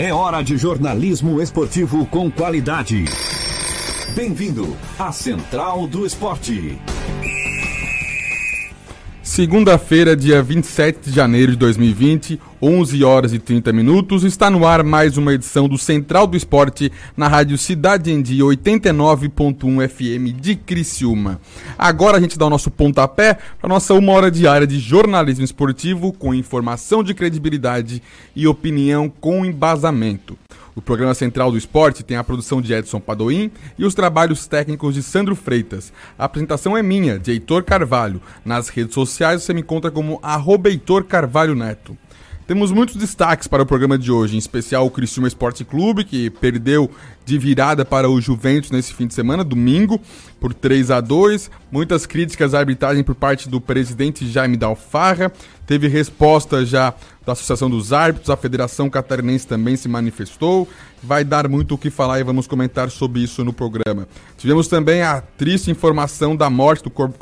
É hora de jornalismo esportivo com qualidade. Bem-vindo à Central do Esporte. Segunda-feira, dia 27 de janeiro de 2020, 11 horas e 30 minutos, está no ar mais uma edição do Central do Esporte na Rádio Cidade em Dia 89.1 FM de Criciúma. Agora a gente dá o nosso pontapé para nossa uma hora diária de jornalismo esportivo com informação de credibilidade e opinião com embasamento. O programa central do esporte tem a produção de Edson Padoim e os trabalhos técnicos de Sandro Freitas. A apresentação é minha, de Heitor Carvalho. Nas redes sociais você me encontra como arroba Heitor Carvalho Neto. Temos muitos destaques para o programa de hoje, em especial o Criciúma Esporte Clube, que perdeu de virada para o Juventus nesse fim de semana, domingo, por 3 a 2 Muitas críticas à arbitragem por parte do presidente Jaime Dalfarra. Teve resposta já da Associação dos Árbitros, a Federação Catarinense também se manifestou. Vai dar muito o que falar e vamos comentar sobre isso no programa. Tivemos também a triste informação da morte do Kobe,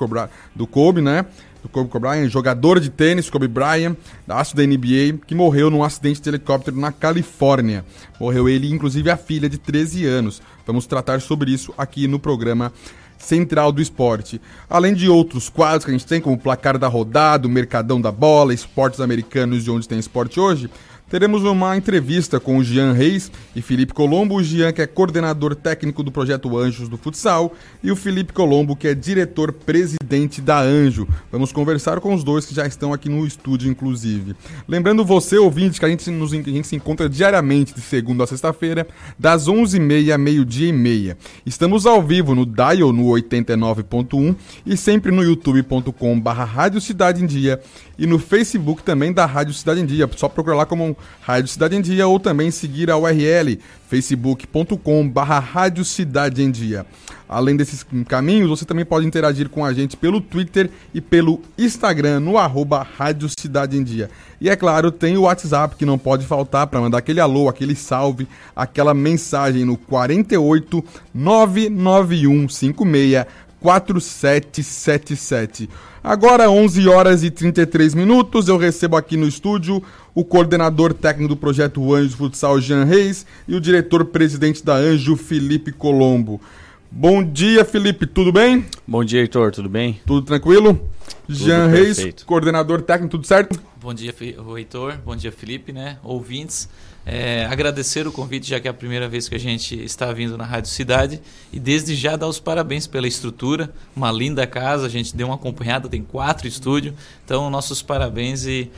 do Kobe né? Do Kobe Bryant, jogador de tênis, Kobe Bryant, da aço da NBA, que morreu num acidente de helicóptero na Califórnia. Morreu ele, inclusive a filha de 13 anos. Vamos tratar sobre isso aqui no programa Central do Esporte. Além de outros quadros que a gente tem, como o Placar da Rodada, o Mercadão da Bola, Esportes Americanos de Onde Tem Esporte Hoje, teremos uma entrevista com o Jean Reis e Felipe Colombo. O Jean, que é coordenador técnico do projeto Anjos do Futsal, e o Felipe Colombo, que é diretor-presidente da Anjo. Vamos conversar com os dois que já estão aqui no estúdio, inclusive. Lembrando você, ouvinte, que a gente, nos, a gente se encontra diariamente de segunda a sexta-feira, das 11h30 a meio-dia e meia. Estamos ao vivo no Dial no 89.1 e sempre no youtube.com/barra Rádio Cidade em Dia e no Facebook também da Rádio Cidade em Dia. Só procurar lá como Rádio Cidade em Dia ou também seguir a URL facebook.com barra Rádio Cidade em Dia. Além desses caminhos, você também pode interagir com a gente pelo Twitter e pelo Instagram no arroba Rádio Cidade em Dia. E é claro, tem o WhatsApp que não pode faltar para mandar aquele alô, aquele salve, aquela mensagem no 48 991 56 4777. Agora 11 horas e 33 minutos, eu recebo aqui no estúdio o coordenador técnico do projeto Anjo Futsal Jean Reis e o diretor-presidente da Anjo Felipe Colombo. Bom dia, Felipe, tudo bem? Bom dia, Heitor, tudo bem? Tudo tranquilo? Tudo Jean Reis, coordenador técnico, tudo certo? Bom dia, Heitor, bom dia, Felipe, né? Ouvintes. É, agradecer o convite, já que é a primeira vez que a gente está vindo na Rádio Cidade. E desde já dar os parabéns pela estrutura, uma linda casa, a gente deu uma acompanhada, tem quatro estúdios. Então, nossos parabéns e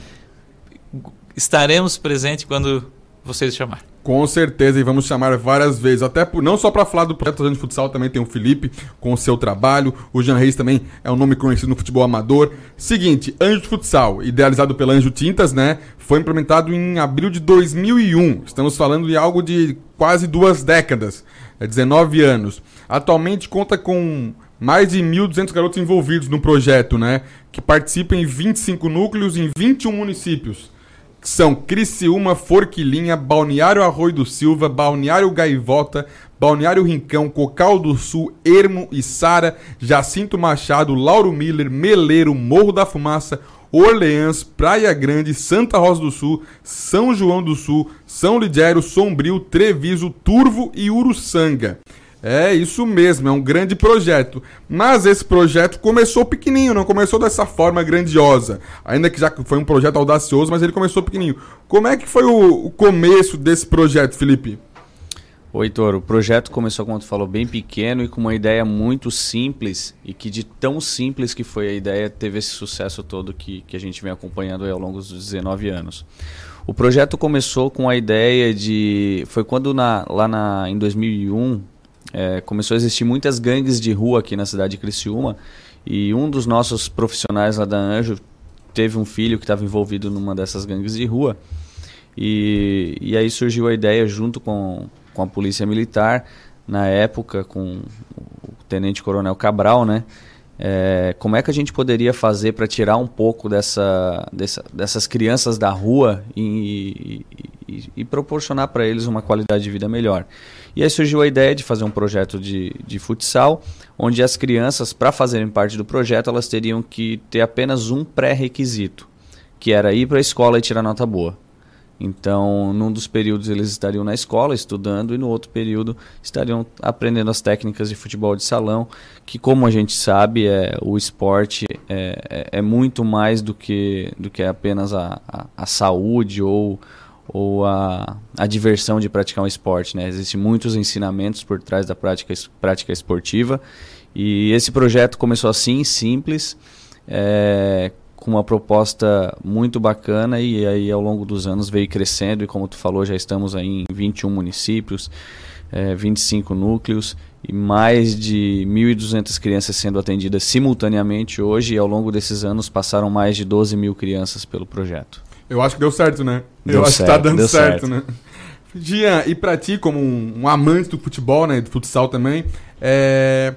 estaremos presentes quando vocês chamar. Com certeza, e vamos chamar várias vezes, até por, não só para falar do projeto de futsal, também tem o Felipe com o seu trabalho, o Jean Reis também é um nome conhecido no futebol amador. Seguinte, Anjo de Futsal, idealizado pela Anjo Tintas, né, foi implementado em abril de 2001. Estamos falando de algo de quase duas décadas, é 19 anos. Atualmente conta com mais de 1.200 garotos envolvidos no projeto, né, que participam em 25 núcleos em 21 municípios são Criciúma, Forquilinha, Balneário Arroio do Silva, Balneário Gaivota, Balneário Rincão, Cocal do Sul, Ermo e Sara, Jacinto Machado, Lauro Miller, Meleiro, Morro da Fumaça, Orleans, Praia Grande, Santa Rosa do Sul, São João do Sul, São Lidério, Sombrio, Treviso, Turvo e Uruçanga. É isso mesmo, é um grande projeto. Mas esse projeto começou pequenininho, não começou dessa forma grandiosa. Ainda que já foi um projeto audacioso, mas ele começou pequenininho. Como é que foi o, o começo desse projeto, Felipe? Oi, Heitor, o projeto começou, como tu falou, bem pequeno e com uma ideia muito simples e que de tão simples que foi a ideia, teve esse sucesso todo que, que a gente vem acompanhando ao longo dos 19 anos. O projeto começou com a ideia de... Foi quando na, lá na, em 2001 é, começou a existir muitas gangues de rua aqui na cidade de Criciúma e um dos nossos profissionais lá da Anjo teve um filho que estava envolvido numa dessas gangues de rua e, e aí surgiu a ideia junto com, com a polícia militar na época com o tenente coronel Cabral, né? É, como é que a gente poderia fazer para tirar um pouco dessa, dessa, dessas crianças da rua e, e, e proporcionar para eles uma qualidade de vida melhor? E aí surgiu a ideia de fazer um projeto de, de futsal, onde as crianças, para fazerem parte do projeto, elas teriam que ter apenas um pré-requisito, que era ir para a escola e tirar nota boa. Então, num dos períodos eles estariam na escola estudando e no outro período estariam aprendendo as técnicas de futebol de salão, que como a gente sabe, é, o esporte é, é, é muito mais do que, do que apenas a, a, a saúde ou, ou a, a diversão de praticar um esporte. Né? Existem muitos ensinamentos por trás da prática, prática esportiva e esse projeto começou assim, simples, é, com uma proposta muito bacana e aí ao longo dos anos veio crescendo e como tu falou já estamos aí em 21 municípios, é, 25 núcleos e mais de 1.200 crianças sendo atendidas simultaneamente hoje e ao longo desses anos passaram mais de 12 mil crianças pelo projeto. Eu acho que deu certo, né? Deu Eu acho certo, que tá dando certo, certo. né? Gian, e pra ti, como um, um amante do futebol, né, do futsal também, é...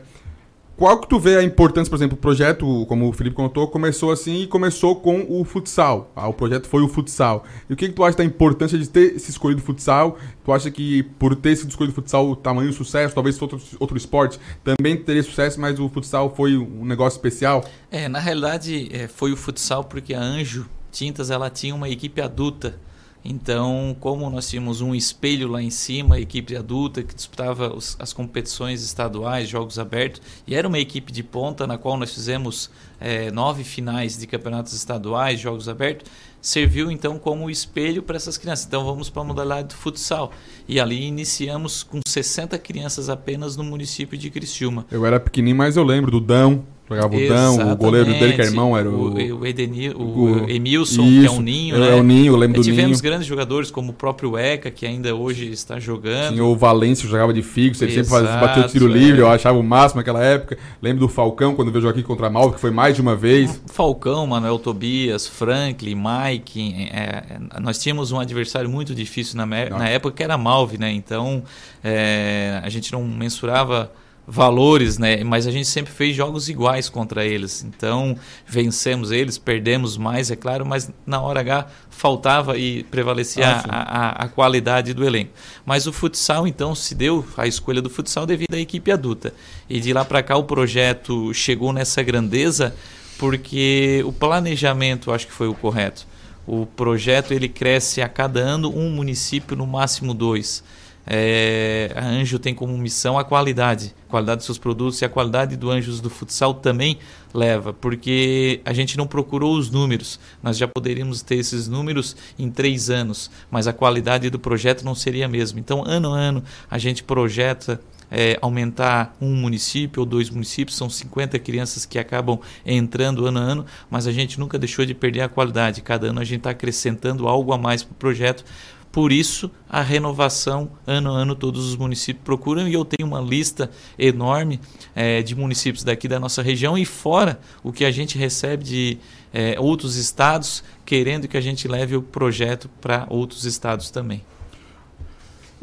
qual que tu vê a importância, por exemplo, o projeto, como o Felipe contou, começou assim e começou com o futsal. Ah, o projeto foi o futsal. E o que, que tu acha da importância de ter se escolhido o futsal? Tu acha que por ter sido escolhido o futsal, o tamanho do sucesso, talvez outro, outro esporte, também teria sucesso, mas o futsal foi um negócio especial? É, na realidade, é, foi o futsal porque a Anjo Tintas ela tinha uma equipe adulta. Então, como nós tínhamos um espelho lá em cima, equipe adulta que disputava os, as competições estaduais, jogos abertos, e era uma equipe de ponta na qual nós fizemos é, nove finais de campeonatos estaduais, jogos abertos, serviu então como espelho para essas crianças. Então, vamos para a modalidade do futsal. E ali iniciamos com 60 crianças apenas no município de Criciúma. Eu era pequenininho, mas eu lembro do Dão, jogava o o goleiro dele que é irmão era o... o, o, Edenil, o, o- Emilson, que é Isso, um ninho, é né? o Ninho, eu lembro do Tivemos Ninho. grandes jogadores como o próprio Eca, que ainda hoje está jogando. Tinha o Valêncio, jogava de fixo, ele sempre fazia, Exato, bateu tiro é. livre, eu achava o máximo naquela época. Lembro do Falcão, quando veio aqui contra a Malva, que foi mais de uma vez. Falcão, Manuel Tobias, Franklin, Mike. é, é, nós tínhamos um adversário muito difícil na, na época, que era a Malve, né? Então, é, a gente não mensurava valores, né? Mas a gente sempre fez jogos iguais contra eles. Então, vencemos eles, perdemos mais, é claro, mas na hora H faltava e prevalecia Ah, a, a, a qualidade do elenco. Mas o futsal, então, se deu a escolha do futsal devido à equipe adulta. E de lá para cá o projeto chegou nessa grandeza porque o planejamento acho que foi o correto. O projeto ele cresce a cada ano um município, no máximo dois. É, a Anjo tem como missão a qualidade, a qualidade dos seus produtos e a qualidade do Anjos do futsal também leva, porque a gente não procurou os números. Nós já poderíamos ter esses números em três anos, mas a qualidade do projeto não seria a mesma. Então, ano a ano, a gente projeta é, aumentar um município ou dois municípios, são 50 crianças que acabam entrando ano a ano, mas a gente nunca deixou de perder a qualidade. Cada ano a gente está acrescentando algo a mais para o projeto. Por isso, a renovação, ano a ano, todos os municípios procuram, e eu tenho uma lista enorme é, de municípios daqui da nossa região e fora o que a gente recebe de é, outros estados, querendo que a gente leve o projeto para outros estados também.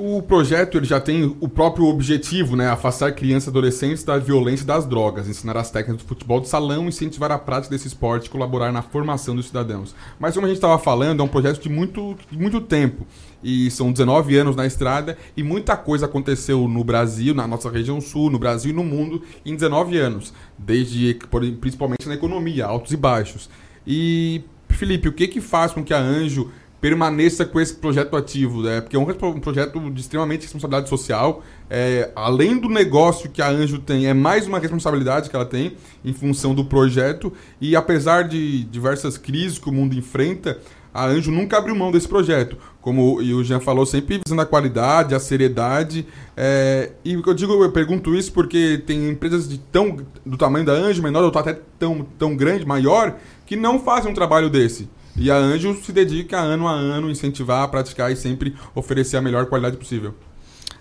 O projeto ele já tem o próprio objetivo, né? Afastar crianças e adolescentes da violência e das drogas, ensinar as técnicas do futebol de salão, incentivar a prática desse esporte e colaborar na formação dos cidadãos. Mas como a gente estava falando, é um projeto de muito, muito tempo. E são 19 anos na estrada e muita coisa aconteceu no Brasil, na nossa região sul, no Brasil e no mundo em 19 anos. Desde, principalmente na economia, altos e baixos. E, Felipe, o que que faz com que a Anjo permaneça com esse projeto ativo, né? Porque é um, projeto de extremamente responsabilidade social. É, além do negócio que a Anjo tem, é mais uma responsabilidade que ela tem em função do projeto. E apesar de diversas crises que o mundo enfrenta, a Anjo nunca abriu mão desse projeto. Como o Jean falou, sempre visando a qualidade, a seriedade. É, e eu digo, eu pergunto isso porque tem empresas de tão, do tamanho da Anjo, menor ou até tão, tão grande, maior, que não fazem um trabalho desse. E a Anjo se dedica ano a ano, incentivar, praticar e sempre oferecer a melhor qualidade possível.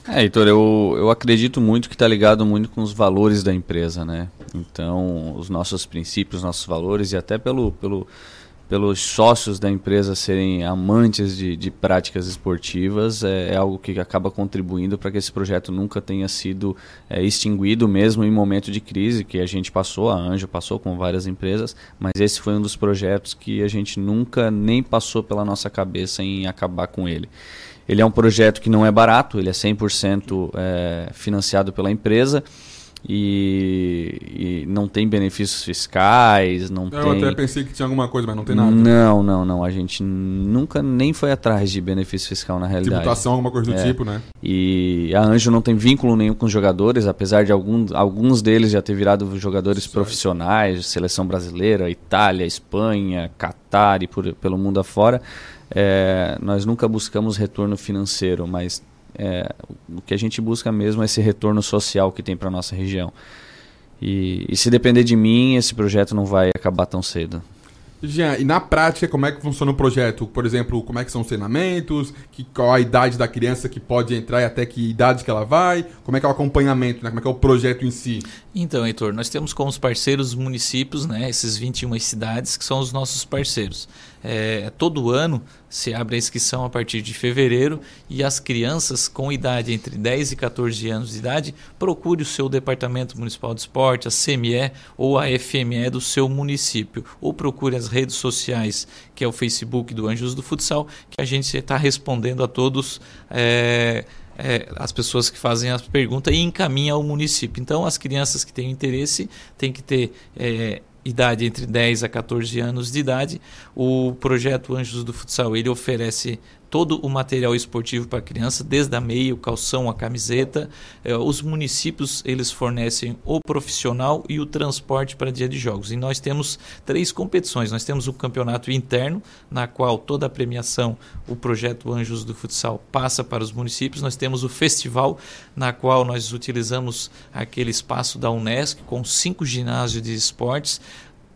É, Heitor, eu, eu acredito muito que está ligado muito com os valores da empresa, né? Então, os nossos princípios, nossos valores e até pelo, pelo, pelos sócios da empresa serem amantes de, de práticas esportivas é, é algo que acaba contribuindo para que esse projeto nunca tenha sido é, extinguido mesmo em momento de crise que a gente passou, a Anjo passou com várias empresas, mas esse foi um dos projetos que a gente nunca nem passou pela nossa cabeça em acabar com ele. Ele é um projeto que não é barato, ele é 100% é, financiado pela empresa. E, e, não tem benefícios fiscais, não eu tem... até pensei que tinha alguma coisa, mas não tem nada. Não, não, não. A gente nunca nem foi atrás de benefício fiscal na realidade. Tributação, alguma coisa do é. tipo, né? E a Anjo não tem vínculo nenhum com os jogadores, apesar de algum, alguns deles já ter virado jogadores certo. profissionais, seleção brasileira, Itália, Espanha, Catar e por, pelo mundo afora. É, nós nunca buscamos retorno financeiro, mas é, o que a gente busca mesmo é esse retorno social que tem para nossa região. E, e, se depender de mim, esse projeto não vai acabar tão cedo. Jean, e na prática, como é que funciona o projeto? Por exemplo, como é que são os treinamentos? Que, qual a idade da criança que pode entrar e até que idade que ela vai? Como é que é o acompanhamento? Né? Como é que é o projeto em si? Então, Heitor, nós temos como parceiros municípios, né, esses 21 cidades que são os nossos parceiros. É, todo ano se abre a inscrição a partir de fevereiro e as crianças com idade entre 10 e 14 anos de idade procure o seu departamento municipal de esporte, a CME ou a FME do seu município, ou procure as redes sociais, que é o Facebook do Anjos do Futsal, que a gente está respondendo a todos. É, é, as pessoas que fazem as perguntas e encaminha ao município. Então, as crianças que têm interesse têm que ter é, idade entre 10 a 14 anos de idade. O projeto Anjos do Futsal ele oferece todo o material esportivo para criança, desde a meia, o calção, a camiseta. Eh, os municípios eles fornecem o profissional e o transporte para dia de jogos. E nós temos três competições. Nós temos o campeonato interno, na qual toda a premiação, o projeto Anjos do Futsal passa para os municípios. Nós temos o festival, na qual nós utilizamos aquele espaço da Unesc com cinco ginásios de esportes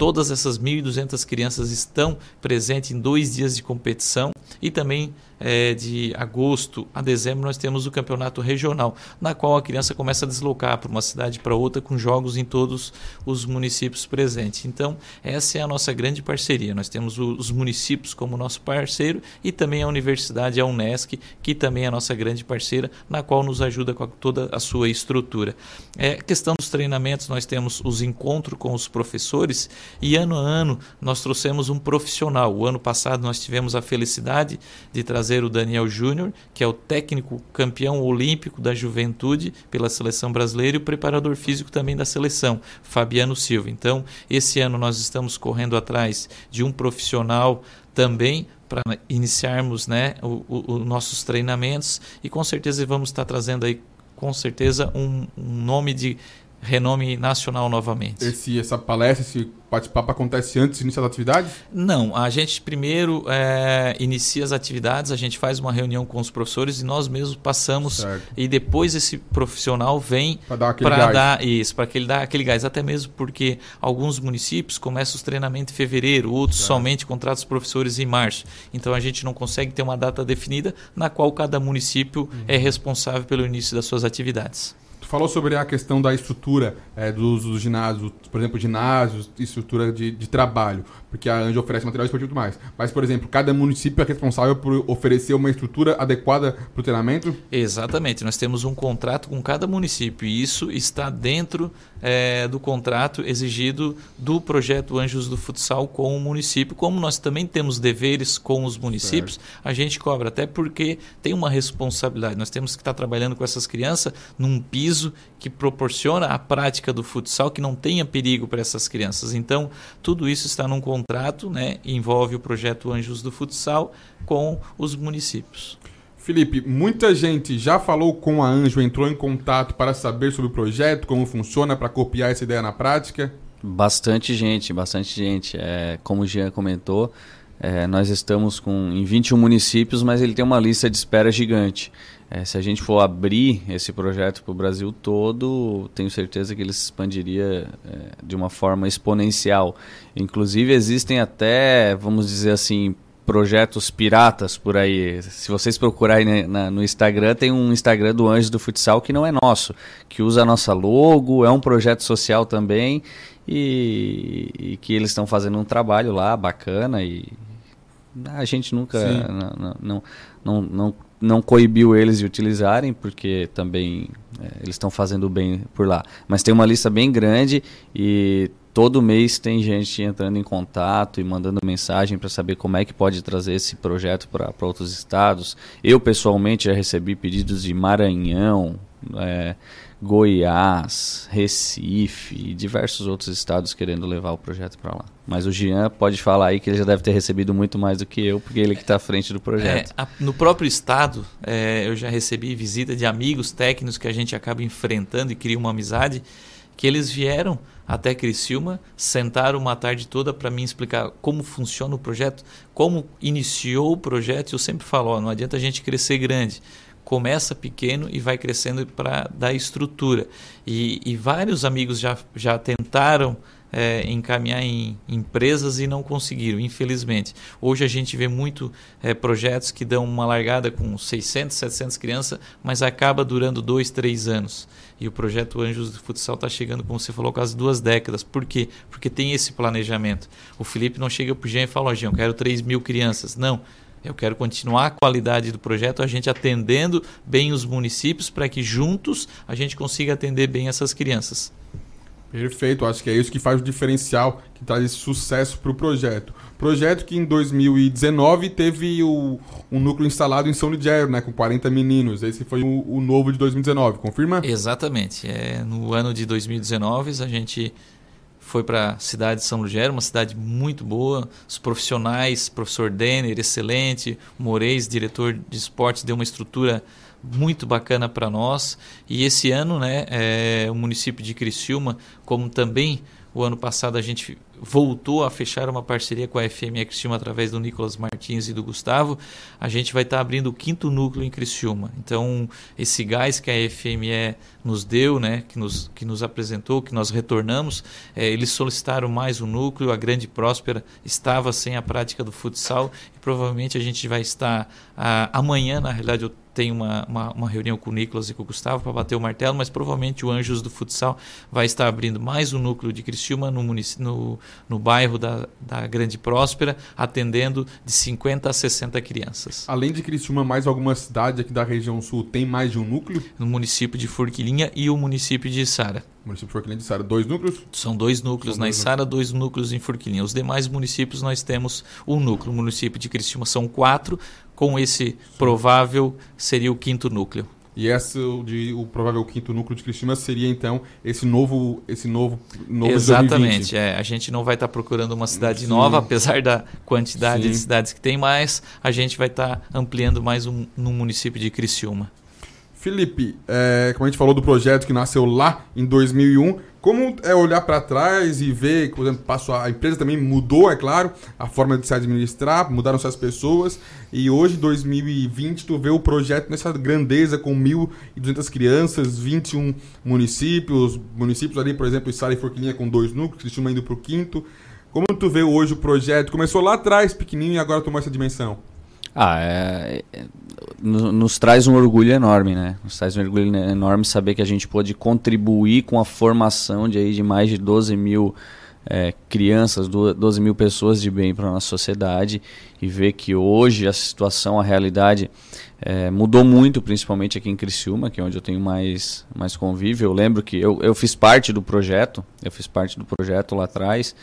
Todas essas 1.200 crianças estão presentes em dois dias de competição e também é, de agosto a dezembro nós temos o campeonato regional, na qual a criança começa a deslocar para uma cidade para outra com jogos em todos os municípios presentes. Então, essa é a nossa grande parceria. Nós temos os municípios como nosso parceiro e também a universidade, a Unesc, que também é a nossa grande parceira, na qual nos ajuda com toda a sua estrutura. É, questão dos treinamentos, nós temos os encontros com os professores e ano a ano nós trouxemos um profissional. O ano passado nós tivemos a felicidade de trazer trazer o Daniel Júnior, que é o técnico campeão olímpico da juventude pela seleção brasileira e o preparador físico também da seleção, Fabiano Silva. Então, esse ano nós estamos correndo atrás de um profissional também para iniciarmos né, os nossos treinamentos e com certeza vamos estar trazendo aí com certeza um, um nome de renome nacional novamente. Esse, essa palestra, esse bate-papo acontece antes de iniciar as atividades? Não, a gente primeiro é, inicia as atividades, a gente faz uma reunião com os professores e nós mesmos passamos certo. e depois esse profissional vem para dar aquele gás. dar isso, para que ele dá aquele gás, até mesmo porque alguns municípios começam os treinamentos em fevereiro, outros certo. somente contratam os professores em março. Então a gente não consegue ter uma data definida na qual cada município uhum. é responsável pelo início das suas atividades falou sobre a questão da estrutura é, do uso dos ginásios, por exemplo, ginásios, estrutura de, de trabalho, porque a Anja oferece material esportivo e tudo mais. Mas, por exemplo, cada município é responsável por oferecer uma estrutura adequada para o treinamento? Exatamente. Nós temos um contrato com cada município e isso está dentro é, do contrato exigido do projeto Anjos do Futsal com o município. Como nós também temos deveres com os municípios, certo. a gente cobra, até porque tem uma responsabilidade. Nós temos que estar trabalhando com essas crianças num piso que proporciona a prática do futsal que não tenha perigo para essas crianças. Então, tudo isso está num contrato, né? Envolve o projeto Anjos do Futsal com os municípios. Felipe, muita gente já falou com a Anjo, entrou em contato para saber sobre o projeto, como funciona, para copiar essa ideia na prática? Bastante gente, bastante gente. É, como o Jean comentou, é, nós estamos com, em 21 municípios, mas ele tem uma lista de espera gigante. É, se a gente for abrir esse projeto para o Brasil todo, tenho certeza que ele se expandiria é, de uma forma exponencial. Inclusive, existem até, vamos dizer assim, projetos piratas por aí. Se vocês procurarem na, no Instagram, tem um Instagram do Anjos do Futsal que não é nosso, que usa a nossa logo, é um projeto social também e, e que eles estão fazendo um trabalho lá bacana e a gente nunca não, não, não, não não coibiu eles de utilizarem, porque também é, eles estão fazendo bem por lá. Mas tem uma lista bem grande e todo mês tem gente entrando em contato e mandando mensagem para saber como é que pode trazer esse projeto para outros estados. Eu, pessoalmente, já recebi pedidos de Maranhão, é, Goiás, Recife e diversos outros estados querendo levar o projeto para lá. Mas o Jean pode falar aí que ele já deve ter recebido muito mais do que eu, porque ele que está à frente do projeto. É, a, no próprio estado, é, eu já recebi visita de amigos técnicos que a gente acaba enfrentando e cria uma amizade, que eles vieram até Criciúma, sentaram uma tarde toda para mim explicar como funciona o projeto, como iniciou o projeto. Eu sempre falo, ó, não adianta a gente crescer grande começa pequeno e vai crescendo para dar estrutura. E, e, vários amigos já, já tentaram é, encaminhar em empresas e não conseguiram, infelizmente. Hoje a gente vê muito é, projetos que dão uma largada com 600, 700 crianças, mas acaba durando dois, três anos. E o projeto Anjos do Futsal está chegando, como você falou, quase duas décadas. Por quê? Porque tem esse planejamento. O Felipe não chega para o Jean e fala, ó, oh, Jean, eu quero 3 mil crianças. Não. Eu quero continuar a qualidade do projeto, a gente atendendo bem os municípios para que juntos a gente consiga atender bem essas crianças. Perfeito, acho que é isso que faz o diferencial, que traz esse sucesso para o projeto. Projeto que em 2019 teve o, um núcleo instalado em São Ligério, né, com 40 meninos. Esse foi o, o novo de 2019, confirma? Exatamente. É, no ano de 2019 a gente foi para a cidade de São Lugero, uma cidade muito boa. Os profissionais, professor Denner, excelente. Moreis, diretor de esportes, deu uma estrutura muito bacana para nós. E esse ano, né, é, o município de Criciúma, como também o ano passado a gente voltou a fechar uma parceria com a FME Criciúma através do Nicolas Martins e do Gustavo, a gente vai estar tá abrindo o quinto núcleo em Criciúma. Então, esse gás que a FME nos deu, né, que, nos, que nos apresentou, que nós retornamos, é, eles solicitaram mais um núcleo, a Grande Próspera estava sem a prática do futsal e provavelmente a gente vai estar ah, amanhã, na realidade eu tem uma, uma, uma, reunião com o Nicolas e com o Gustavo para bater o martelo, mas provavelmente o Anjos do Futsal vai estar abrindo mais um núcleo de Criciúma no, no, no bairro da, da Grande Próspera, atendendo de 50 a 60 crianças. Além de Criciúma, mais alguma cidade aqui da região sul tem mais de um núcleo? No município de Forquilinha e o município de Sara. Município de Forquilinha de Sara, dois núcleos? São dois núcleos São na Sara, dois núcleos em Forquilinha. Os demais municípios nós temos um núcleo. O município de Criciúma são quatro, com esse provável seria o quinto núcleo. E esse de o provável quinto núcleo de Cristina seria então esse novo esse novo, novo Exatamente, é, a gente não vai estar tá procurando uma cidade Sim. nova, apesar da quantidade Sim. de cidades que tem, mas a gente vai estar tá ampliando mais um no município de Criciúma. Felipe, é, como a gente falou do projeto que nasceu lá em 2001, como é olhar para trás e ver, por exemplo, passou, a empresa também mudou, é claro, a forma de se administrar, mudaram-se as pessoas, e hoje, 2020, tu vê o projeto nessa grandeza com 1.200 crianças, 21 municípios, municípios ali, por exemplo, Sara e Forquilinha com dois núcleos, Cristina indo para o quinto. Como tu vê hoje o projeto? Começou lá atrás, pequenininho, e agora tomou essa dimensão. Ah, é, é, nos traz um orgulho enorme, né? Nos traz um orgulho enorme saber que a gente pôde contribuir com a formação de, aí, de mais de 12 mil é, crianças, 12 mil pessoas de bem para a nossa sociedade e ver que hoje a situação, a realidade é, mudou muito, principalmente aqui em Criciúma, que é onde eu tenho mais, mais convívio. Eu lembro que eu, eu fiz parte do projeto, eu fiz parte do projeto lá atrás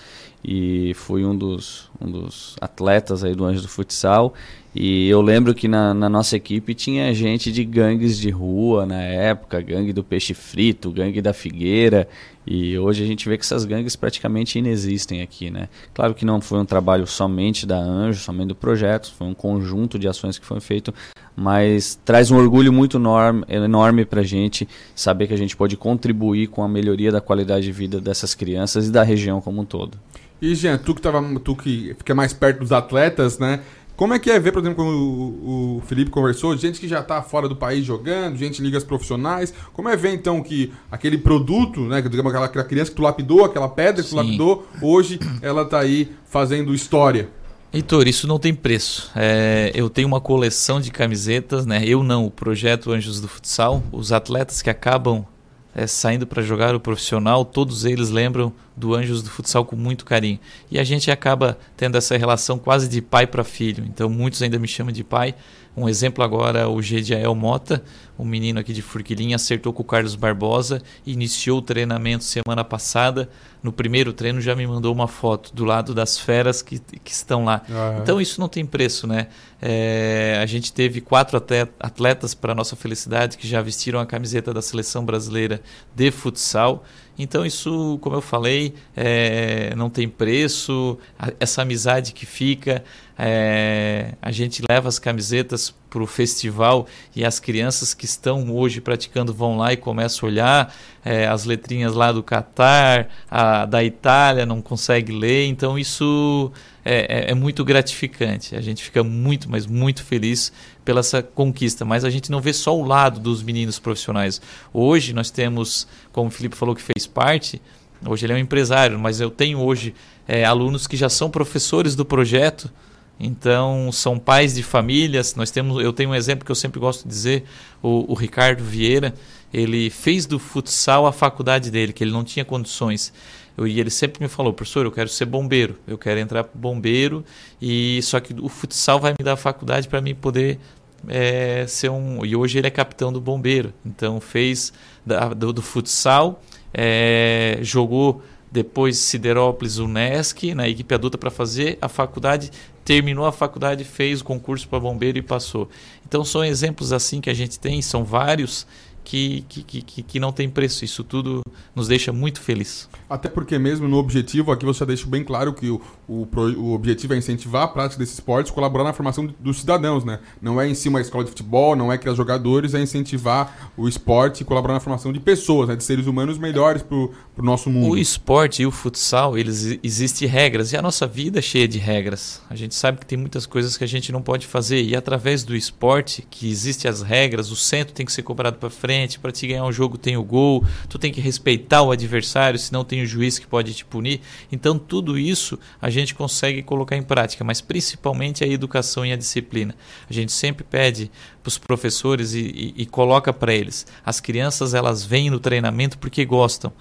e fui um dos, um dos atletas aí do Anjo do Futsal e eu lembro que na, na, nossa equipe tinha gente de gangues de rua na época, gangue do peixe frito, gangue da figueira. E hoje a gente vê que essas gangues praticamente inexistem aqui, né? Claro que não foi um trabalho somente da Anjo, somente do projeto, foi um conjunto de ações que foi feito, mas traz um orgulho muito enorme, enorme para a gente saber que a gente pode contribuir com a melhoria da qualidade de vida dessas crianças e da região como um todo. E Jean, tu que, tava, tu que fica mais perto dos atletas, né? Como é que é ver, por exemplo, como o, o Felipe conversou, gente que já está fora do país jogando, gente em ligas profissionais. Como é ver, então, que aquele produto, né, digamos, aquela, aquela criança que tu lapidou, aquela pedra que Sim. tu lapidou, hoje ela está aí fazendo história? Heitor, isso não tem preço. É, eu tenho uma coleção de camisetas, né? Eu não, o projeto Anjos do Futsal. Os atletas que acabam é, saindo para jogar o profissional, todos eles lembram do Anjos do Futsal com muito carinho. E a gente acaba tendo essa relação quase de pai para filho. Então muitos ainda me chamam de pai. Um exemplo agora, o Gediael Mota, um menino aqui de Furquilinha, acertou com o Carlos Barbosa, iniciou o treinamento semana passada. No primeiro treino já me mandou uma foto do lado das feras que, que estão lá. Uhum. Então isso não tem preço, né? É, a gente teve quatro atletas, para nossa felicidade, que já vestiram a camiseta da seleção brasileira de futsal. Então isso, como eu falei, é, não tem preço, essa amizade que fica, é, a gente leva as camisetas para o festival e as crianças que estão hoje praticando vão lá e começam a olhar é, as letrinhas lá do Catar, a, da Itália, não consegue ler, então isso é, é, é, muito gratificante. A gente fica muito, mas muito feliz pela essa conquista. Mas a gente não vê só o lado dos meninos profissionais. Hoje nós temos, como o Felipe falou que fez parte, hoje ele é um empresário, mas eu tenho hoje é, alunos que já são professores do projeto. Então são pais de famílias. Nós temos, eu tenho um exemplo que eu sempre gosto de dizer, o, o Ricardo Vieira. Ele fez do futsal a faculdade dele, que ele não tinha condições. Eu, e ele sempre me falou, professor, eu quero ser bombeiro, eu quero entrar bombeiro, e só que o futsal vai me dar a faculdade para mim poder é, ser um. E hoje ele é capitão do bombeiro, então fez da, do, do, futsal, é, jogou depois Siderópolis Unesc na equipe adulta para fazer a faculdade, terminou a faculdade, fez o concurso para bombeiro e passou. Então são exemplos assim que a gente tem, são vários que, que, que, que não tem preço. Isso tudo nos deixa muito feliz. Até porque mesmo no objetivo, aqui você deixa bem claro que o, o, o objetivo é incentivar a prática desses esportes, colaborar na formação dos cidadãos, né? Não é em si uma escola de futebol, não é criar jogadores, é incentivar o esporte e colaborar na formação de pessoas, né? De seres humanos melhores para o nosso mundo. O esporte e o futsal, eles existem regras e a nossa vida é cheia de regras. A gente sabe que tem muitas coisas que a gente não pode fazer e através do esporte, que existem as regras, o centro tem que ser cobrado para frente, para te ganhar um jogo tem o gol, tu tem que respeitar o adversário, senão tem o juiz que pode te punir. Então tudo isso a gente consegue colocar em prática, mas principalmente a educação e a disciplina. A gente sempre pede para os professores e, e, e coloca para eles. As crianças elas vêm no treinamento porque gostam.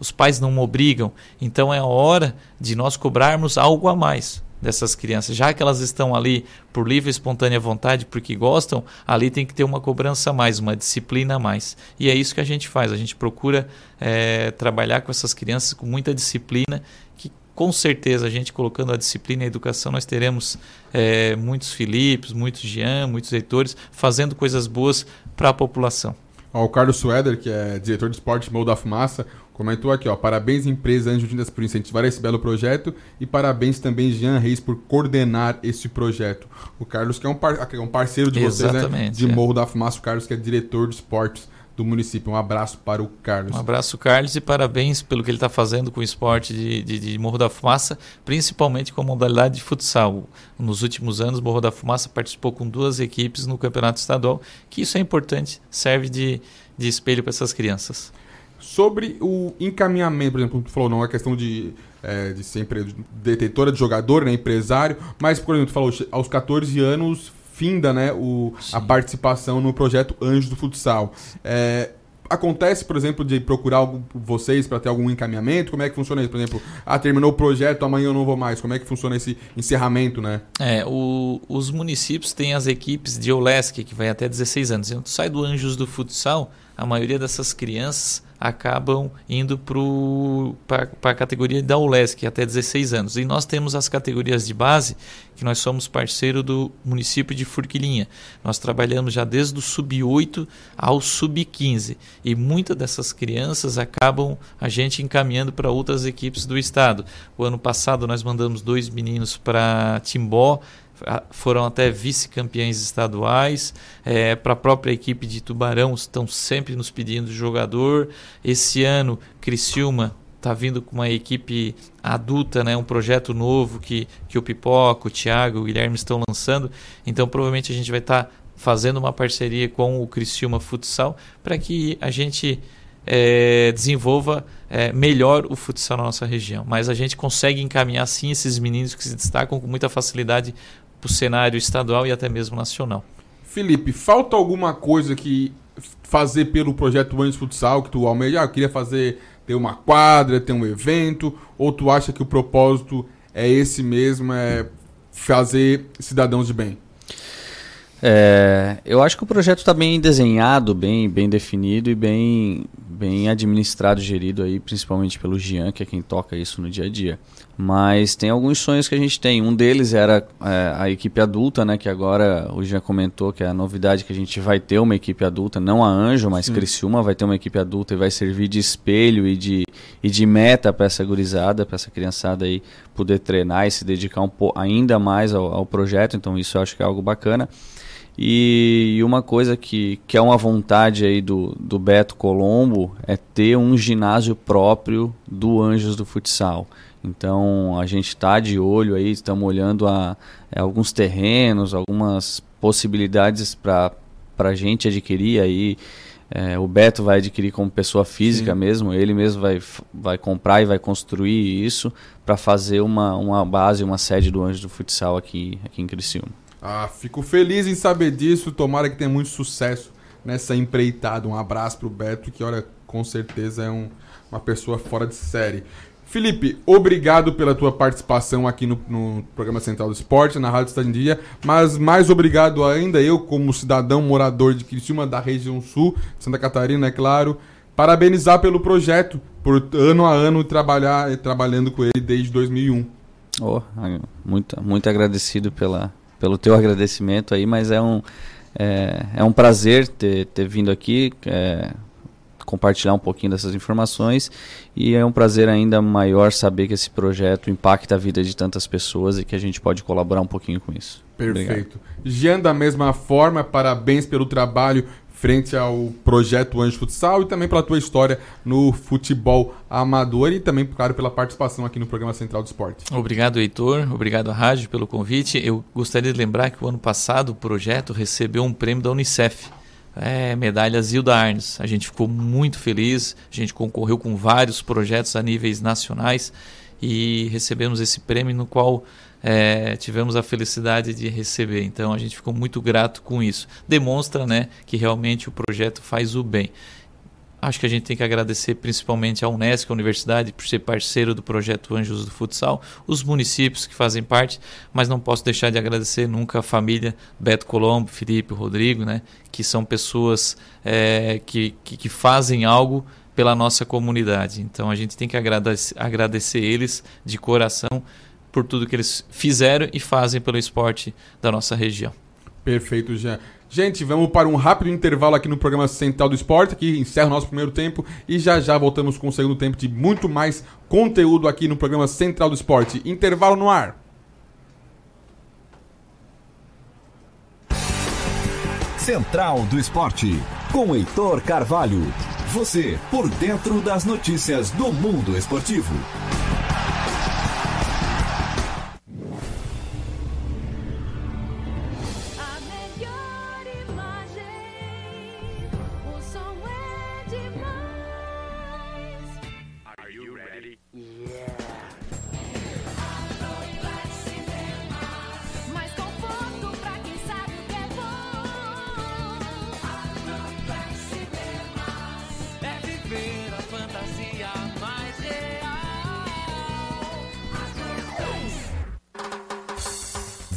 Os pais não obrigam, então é a hora de nós cobrarmos algo a mais dessas crianças. Já que elas estão ali por livre e espontânea vontade, porque gostam, ali tem que ter uma cobrança a mais, uma disciplina a mais. E é isso que a gente faz. A gente procura é, trabalhar com essas crianças com muita disciplina, que com certeza a gente colocando a disciplina e a educação, nós teremos é, muitos Filipes, muitos Jean, muitos leitores fazendo coisas boas para a população. Ó, o Carlos Sueder, que é diretor de esporte Mold da Fumaça, Comentou aqui, ó. Parabéns, empresa Anjo Dindas, por incentivar esse belo projeto. E parabéns também, Jean Reis, por coordenar esse projeto. O Carlos, que é um, par é um parceiro de vocês, né? De é. Morro da Fumaça. O Carlos, que é diretor de esportes do município. Um abraço para o Carlos. Um abraço, Carlos, e parabéns pelo que ele está fazendo com o esporte de, de, de, Morro da Fumaça, principalmente com a modalidade de futsal. Nos últimos anos, Morro da Fumaça participou com duas equipes no campeonato estadual, que isso é importante, serve de, de espelho para essas crianças. Sobre o encaminhamento, por exemplo, tu falou, não é questão de, é, de ser detetora de jogador, né, empresário, mas, por exemplo, tu falou, aos 14 anos finda né, o, a participação no projeto Anjos do Futsal. É, acontece, por exemplo, de procurar algo, vocês para ter algum encaminhamento? Como é que funciona isso? Por exemplo, ah, terminou o projeto, amanhã eu não vou mais. Como é que funciona esse encerramento, né? É, o, os municípios têm as equipes de OLESC, que vai até 16 anos. Então, sai do Anjos do Futsal, a maioria dessas crianças acabam indo para a categoria da ULESC, até 16 anos. E nós temos as categorias de base, que nós somos parceiro do município de Furquilinha. Nós trabalhamos já desde o sub-8 ao sub-15. E muitas dessas crianças acabam a gente encaminhando para outras equipes do estado. O ano passado nós mandamos dois meninos para Timbó, foram até vice-campeões estaduais. É, Para a própria equipe de Tubarão, estão sempre nos pedindo jogador. Esse ano, Criciúma está vindo com uma equipe adulta, né, um projeto novo que, que o Pipoca, o Thiago, o Guilherme estão lançando. Então, provavelmente, a gente vai estar tá fazendo uma parceria com o Criciúma Futsal para que a gente é, desenvolva é, melhor o futsal na nossa região. Mas a gente consegue encaminhar sim esses meninos que se destacam com muita facilidade para o cenário estadual e até mesmo nacional. Felipe, falta alguma coisa que fazer pelo projeto Antes Futsal que tu almeja? Ah, eu queria fazer ter uma quadra, ter um evento, ou tu acha que o propósito é esse mesmo, é fazer cidadãos de bem? É, eu acho que o projeto está bem desenhado, bem, bem definido e bem, bem administrado, gerido aí, principalmente pelo Jean, que é quem toca isso no dia a dia. Mas tem alguns sonhos que a gente tem. Um deles era é, a equipe adulta, né? Que agora o Jean comentou que é a novidade que a gente vai ter uma equipe adulta, não a Anjo, mas Sim. Criciúma vai ter uma equipe adulta e vai servir de espelho e de, e de meta para essa gurizada, para essa criançada aí poder treinar e se dedicar um ainda mais ao, ao projeto. Então isso eu acho que é algo bacana. E, uma coisa que, que é uma vontade aí do, do Beto Colombo é ter um ginásio próprio do Anjos do Futsal. Então a gente está de olho aí, estamos olhando a, é, alguns terrenos, algumas possibilidades para a gente adquirir aí. É, o Beto vai adquirir como pessoa física Sim. mesmo, ele mesmo vai, vai comprar e vai construir isso para fazer uma, uma base, uma sede do Anjos do Futsal aqui, aqui em Criciúma. Ah, fico feliz em saber disso. Tomara que tenha muito sucesso nessa empreitada. Um abraço pro Beto, que olha, com certeza é um, uma pessoa fora de série. Felipe, obrigado pela tua participação aqui no, no, programa Central do Esporte, na Rádio Cidade Dia, mas mais obrigado ainda eu, como cidadão morador de Criciúma, da região sul, Santa Catarina, é claro, parabenizar pelo projeto, por ano a ano trabalhar trabalhando com ele desde 2001. Oh, muito, muito agradecido pela, pelo teu agradecimento aí, mas é um, é, é um prazer ter, ter vindo aqui, é, compartilhar um pouquinho dessas informações e é um prazer ainda maior saber que esse projeto impacta a vida de tantas pessoas e que a gente pode colaborar um pouquinho com isso. Perfeito. Obrigado. Jean, da mesma forma, parabéns pelo trabalho frente ao projeto Anjo Futsal e também pela tua história no futebol amador e também, claro, pela participação aqui no programa Central do Esporte. Obrigado, Heitor. Obrigado à rádio pelo convite. Eu gostaria de lembrar que o ano passado o projeto recebeu um prêmio da Unicef. É, medalha Zilda Arnes. A gente ficou muito feliz, a gente concorreu com vários projetos a níveis nacionais e recebemos esse prêmio no qual é, tivemos a felicidade de receber. Então a gente ficou muito grato com isso. Demonstra né, que realmente o projeto faz o bem. Acho que a gente tem que agradecer principalmente à Unesco, a universidade, por ser parceiro do projeto Anjos do Futsal, os municípios que fazem parte, mas não posso deixar de agradecer nunca a família Beto Colombo, Felipe, Rodrigo, né, que são pessoas é, que, que, que fazem algo pela nossa comunidade. Então a gente tem que agradecer, agradecer eles de coração por tudo que eles fizeram e fazem pelo esporte da nossa região. Perfeito, Jean. Gente, vamos para um rápido intervalo aqui no programa Central do Esporte, que encerra o nosso primeiro tempo e já já voltamos com o segundo tempo de muito mais conteúdo aqui no programa Central do Esporte. Intervalo no ar. Central do Esporte, com Heitor Carvalho. Você por dentro das notícias do mundo esportivo.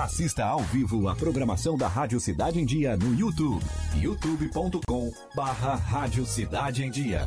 Assista ao vivo a programação da Rádio Cidade em Dia no YouTube. youtube.com barra Rádio Cidade em Dia.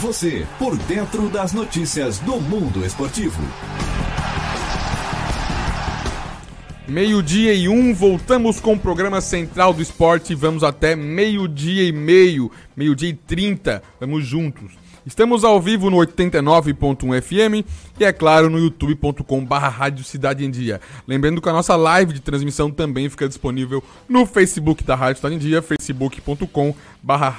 Você por dentro das notícias do mundo esportivo. Meio-dia e um, voltamos com o programa Central do Esporte. Vamos até meio-dia e meio, meio-dia e trinta. Vamos juntos. Estamos ao vivo no 89.1 FM e, é claro, no youtube.com/barra Rádio Cidade em Dia. Lembrando que a nossa live de transmissão também fica disponível no Facebook da Rádio Cidade em Dia, facebook.com/barra.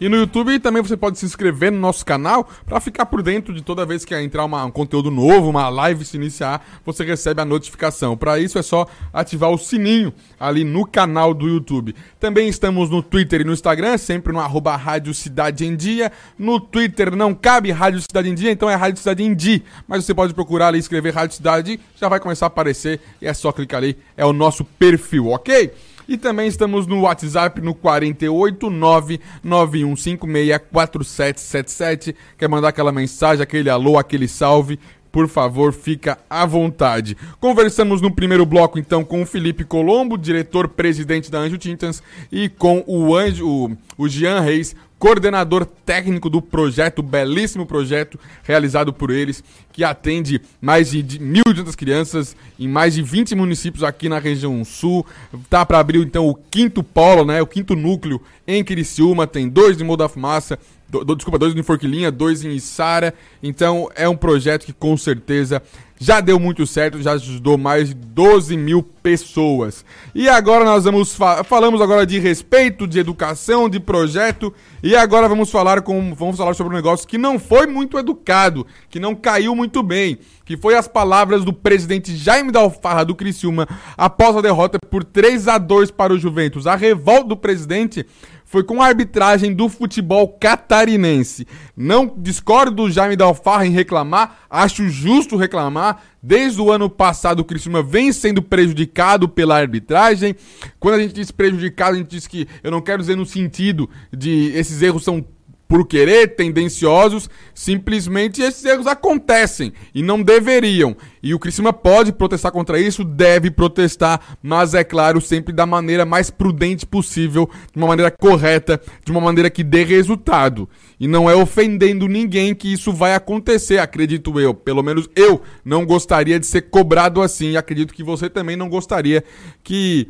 E no YouTube também você pode se inscrever no nosso canal para ficar por dentro de toda vez que entrar uma, um conteúdo novo, uma live se iniciar, você recebe a notificação. Para isso é só ativar o sininho ali no canal do YouTube. Também estamos no Twitter e no Instagram, sempre no arroba Rádio Cidade em Dia. No Twitter não cabe Rádio Cidade em Dia, então é Rádio Cidade em Dia. Mas você pode procurar ali, escrever Rádio Cidade, já vai começar a aparecer e é só clicar ali, é o nosso perfil, ok? E também estamos no WhatsApp no 48991564777. Quer mandar aquela mensagem, aquele alô, aquele salve? Por favor, fica à vontade. Conversamos no primeiro bloco, então, com o Felipe Colombo, diretor-presidente da Anjo Tintas, e com o, Anjo, o, Jean Reis, coordenador técnico do projeto, belíssimo projeto realizado por eles, que atende mais de 1.200 crianças em mais de 20 municípios aqui na região sul. Tá para abrir então o quinto polo, né, o quinto núcleo em Criciúma, tem dois em Morro da Fumaça, do, do, desculpa, dois em Forquilinha, dois em Içara. Então é um projeto que com certeza já deu muito certo, já ajudou mais de 12 mil pessoas. E agora nós vamos fa falamos agora de respeito, de educação, de projeto e agora vamos falar com vamos falar sobre um negócio que não foi muito educado, que não caiu muito bem, que foi as palavras do presidente Jaime Dalfarra do Criciúma após a derrota por 3 a 2 para o Juventus. A revolta do presidente foi com a arbitragem do futebol catarinense. Não discordo do Jaime Dalfarra em reclamar, acho justo reclamar. Desde o ano passado o Criciúma vem sendo prejudicado pela arbitragem. Quando a gente diz prejudicado, a gente diz que eu não quero dizer no sentido de esses erros são por querer, tendenciosos, simplesmente esses erros acontecem e não deveriam. E o Criciúma pode protestar contra isso, deve protestar, mas é claro, sempre da maneira mais prudente possível, de uma maneira correta, de uma maneira que dê resultado. E não é ofendendo ninguém que isso vai acontecer, acredito eu. Pelo menos eu não gostaria de ser cobrado assim, acredito que você também não gostaria que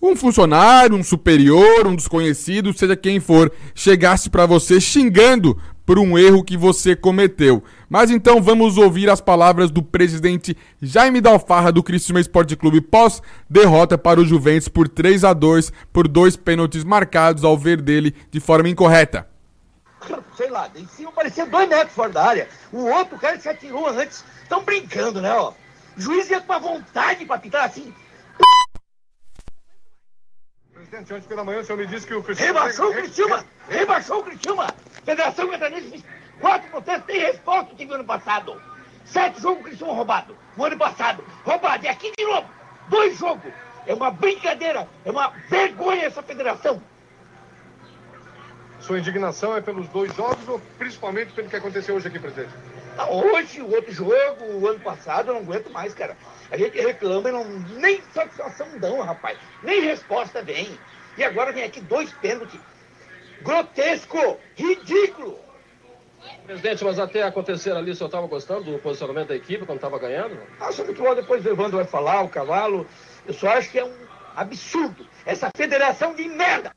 um funcionário, um superior, um desconhecido, seja quem for, chegasse para você xingando por um erro que você cometeu. Mas então vamos ouvir as palavras do presidente Jaime Dalfarra do Criciúma Esporte Clube pós derrota para o Juventus por 3 a 2 por dois pênaltis marcados ao ver dele de forma incorreta. Sei lá, em cima parecia dois metros fora da área. O outro cara se atirou antes. Estão brincando, né? Ó. O juiz ia com uma vontade para pitar assim. Presidente, ontem pela manhã o senhor me disse que o Criciúma... Rebaixou o Criciúma! Rebaixou o Criciúma! Federação Catarinense quatro protestos tem resposta que ano passado. Sete jogos Criciúma roubado. O ano passado, roubado. E aqui de novo, dois jogos. É uma brincadeira, é uma vergonha essa federação. Sua indignação é pelos dois jogos ou principalmente pelo que aconteceu hoje aqui, presidente? Ah, Hoje, o outro jogo, o ano passado, eu não aguento mais, cara. A gente reclama e não, nem satisfação dão, rapaz. Nem resposta vem. E agora vem aqui dois pênaltis. Grotesco, ridículo. Presidente, mas até acontecer ali, o senhor estava gostando do posicionamento da equipe quando estava ganhando? Ah, sobre futebol, depois o Evandro vai falar, o cavalo. Eu só acho que é um absurdo. Essa federação de merda.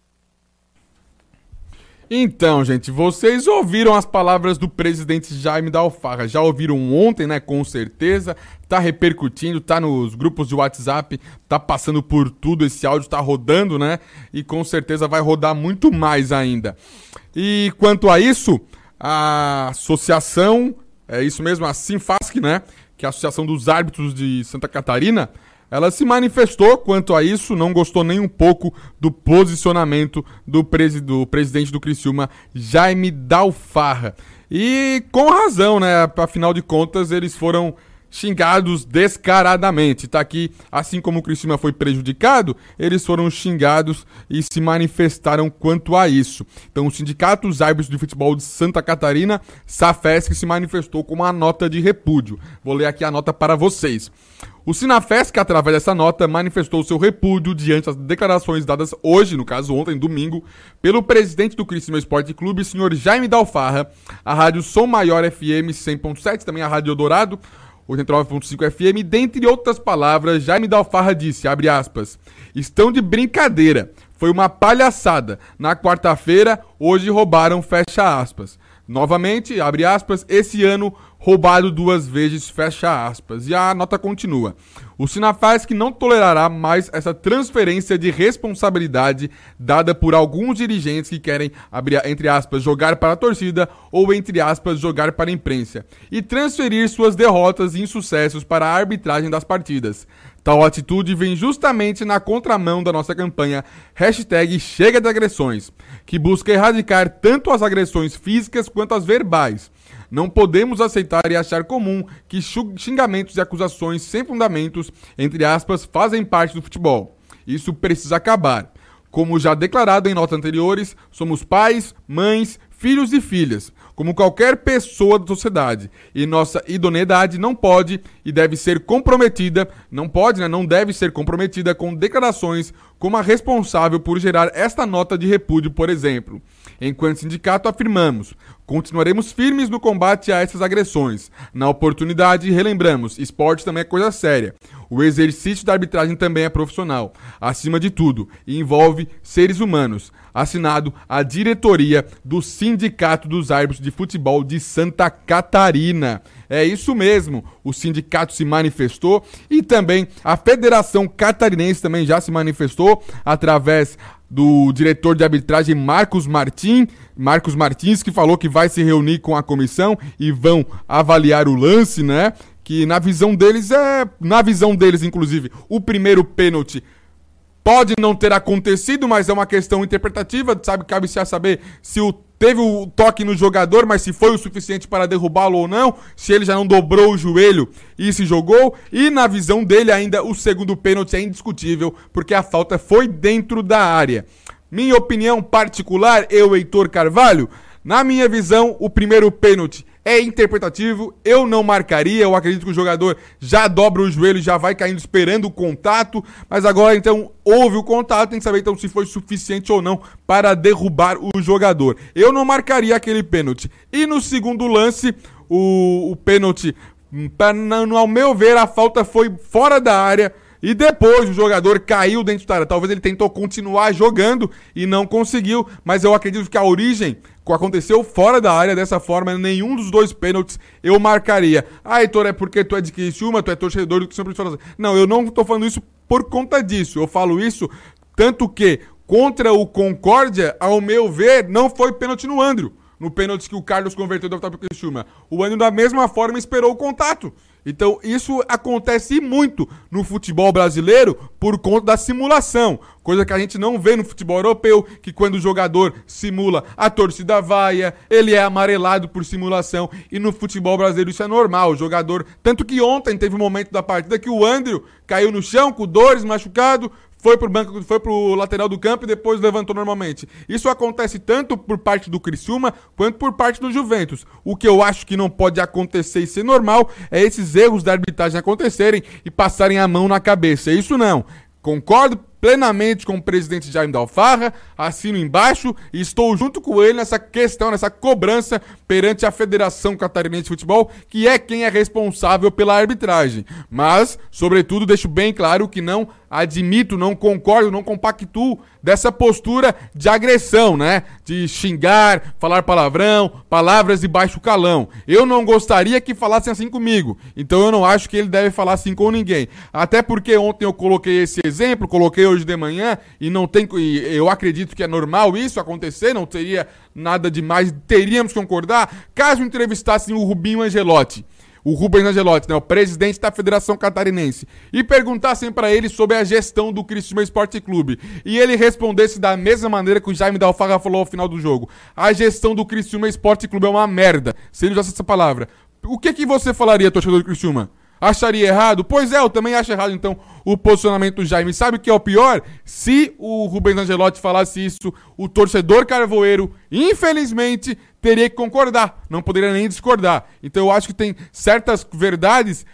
Então, gente, vocês ouviram as palavras do presidente Jaime da Alfarra. Já ouviram ontem, né? Com certeza. Tá repercutindo, tá nos grupos de WhatsApp, tá passando por tudo. Esse áudio tá rodando, né? E com certeza vai rodar muito mais ainda. E quanto a isso, a associação, é isso mesmo, a Sinfasc, né? Que é a Associação dos Árbitros de Santa Catarina, ela se manifestou quanto a isso, não gostou nem um pouco do posicionamento do, presi do presidente do Criciúma, Jaime Dalfarra. E com razão, né? Afinal de contas, eles foram xingados descaradamente. Tá aqui, assim como o Criciúma foi prejudicado, eles foram xingados e se manifestaram quanto a isso. Então, o Sindicato dos Árbitros de Futebol de Santa Catarina, SAFESC, se manifestou com uma nota de repúdio. Vou ler aqui a nota para vocês. O Sinafesc, através dessa nota, manifestou seu repúdio diante das declarações dadas hoje, no caso ontem, domingo, pelo presidente do Criciúma Esporte Clube, senhor Jaime Dalfarra, a rádio Som Maior FM 100.7, também a Rádio Eldorado, 89.5 FM, dentre outras palavras, Jaime Dalfarra disse, abre aspas, estão de brincadeira, foi uma palhaçada, na quarta-feira, hoje roubaram, fecha aspas. Novamente, abre aspas, esse ano roubado duas vezes, fecha aspas. E a nota continua. O Sinafaz não tolerará mais essa transferência de responsabilidade dada por alguns dirigentes que querem, abrir, entre aspas, jogar para a torcida ou, entre aspas, jogar para a imprensa e transferir suas derrotas e insucessos para a arbitragem das partidas. Tal atitude vem justamente na contramão da nossa campanha hashtag Chega de Agressões, que busca erradicar tanto as agressões físicas quanto as verbais. Não podemos aceitar e achar comum que xingamentos e acusações sem fundamentos, entre aspas, fazem parte do futebol. Isso precisa acabar. Como já declarado em notas anteriores, somos pais, mães, filhos e filhas, como qualquer pessoa da sociedade. E nossa idoneidade não pode e deve ser comprometida, não pode, né, não deve ser comprometida com declarações como a responsável por gerar esta nota de repúdio, por exemplo. Enquanto sindicato, afirmamos: continuaremos firmes no combate a essas agressões. Na oportunidade, relembramos: esporte também é coisa séria. O exercício da arbitragem também é profissional, acima de tudo, envolve seres humanos. Assinado a diretoria do Sindicato dos Árbitros de Futebol de Santa Catarina. É isso mesmo, o sindicato se manifestou e também a Federação Catarinense também já se manifestou através do diretor de arbitragem Marcos Martins, Marcos Martins, que falou que vai se reunir com a comissão e vão avaliar o lance, né? Que na visão deles é, na visão deles inclusive, o primeiro pênalti pode não ter acontecido, mas é uma questão interpretativa, sabe? Cabe se a saber se o teve o toque no jogador, mas se foi o suficiente para derrubá-lo ou não, se ele já não dobrou o joelho e se jogou, e na visão dele ainda o segundo pênalti é indiscutível, porque a falta foi dentro da área. Minha opinião particular, eu, Heitor Carvalho, na minha visão, o primeiro pênalti é interpretativo, eu não marcaria, eu acredito que o jogador já dobra o joelho, já vai caindo esperando o contato, mas agora então houve o contato, tem que saber então se foi suficiente ou não para derrubar o jogador. Eu não marcaria aquele pênalti. E no segundo lance, o, o pênalti, hum, ao meu ver, a falta foi fora da área, e depois o jogador caiu dentro da área. Talvez ele tentou continuar jogando e não conseguiu, mas eu acredito que a origem aconteceu fora da área dessa forma, nenhum dos dois pênaltis eu marcaria. Ah, Heitor, é porque tu é de Criciúma, tu é torcedor do Criciúma. Não, eu não tô falando isso por conta disso. Eu falo isso tanto que contra o Concórdia, ao meu ver, não foi pênalti no Andrew. no pênalti que o Carlos converteu do Otávio Criciúma. O Andrew, da mesma forma, esperou o contato. Então, isso acontece muito no futebol brasileiro por conta da simulação. Coisa que a gente não vê no futebol europeu, que quando o jogador simula, a torcida vaia, ele é amarelado por simulação. E no futebol brasileiro isso é normal. O jogador. Tanto que ontem teve um momento da partida que o Andrew caiu no chão com dores, machucado, foi pro banco, foi pro lateral do campo e depois levantou normalmente. Isso acontece tanto por parte do Criciúma quanto por parte do Juventus. O que eu acho que não pode acontecer e ser normal é esses erros da arbitragem acontecerem e passarem a mão na cabeça. Isso não. Concordo plenamente com o presidente Jaime Dalfarra, assino embaixo e estou junto com ele nessa questão, nessa cobrança perante a Federação Catarinense de Futebol, que é quem é responsável pela arbitragem. Mas, sobretudo, deixo bem claro que não admito, não concordo, não compactuo dessa postura de agressão, né? De xingar, falar palavrão, palavras de baixo calão. Eu não gostaria que falassem assim comigo. Então eu não acho que ele deve falar assim com ninguém. Até porque ontem eu coloquei esse exemplo, coloquei hoje de manhã e não tem e eu acredito que é normal isso acontecer, não teria nada demais, teríamos que concordar caso entrevistassem o Rubinho Angelotti o Rubens Angelotti, né, o presidente da Federação Catarinense, e perguntassem para ele sobre a gestão do Criciúma Esporte Clube, e ele respondesse da mesma maneira que o Jaime Dalfaga falou ao final do jogo: a gestão do Criciúma Esporte Clube é uma merda. Se ele usasse essa palavra, o que que você falaria, torcedor do Criciúma? Acharia errado? Pois é, eu também acho errado, então, o posicionamento do Jaime. Sabe o que é o pior? Se o Rubens Angelotti falasse isso, o torcedor carvoeiro, infelizmente, teria que concordar, não poderia nem discordar. Então eu acho que tem certas verdades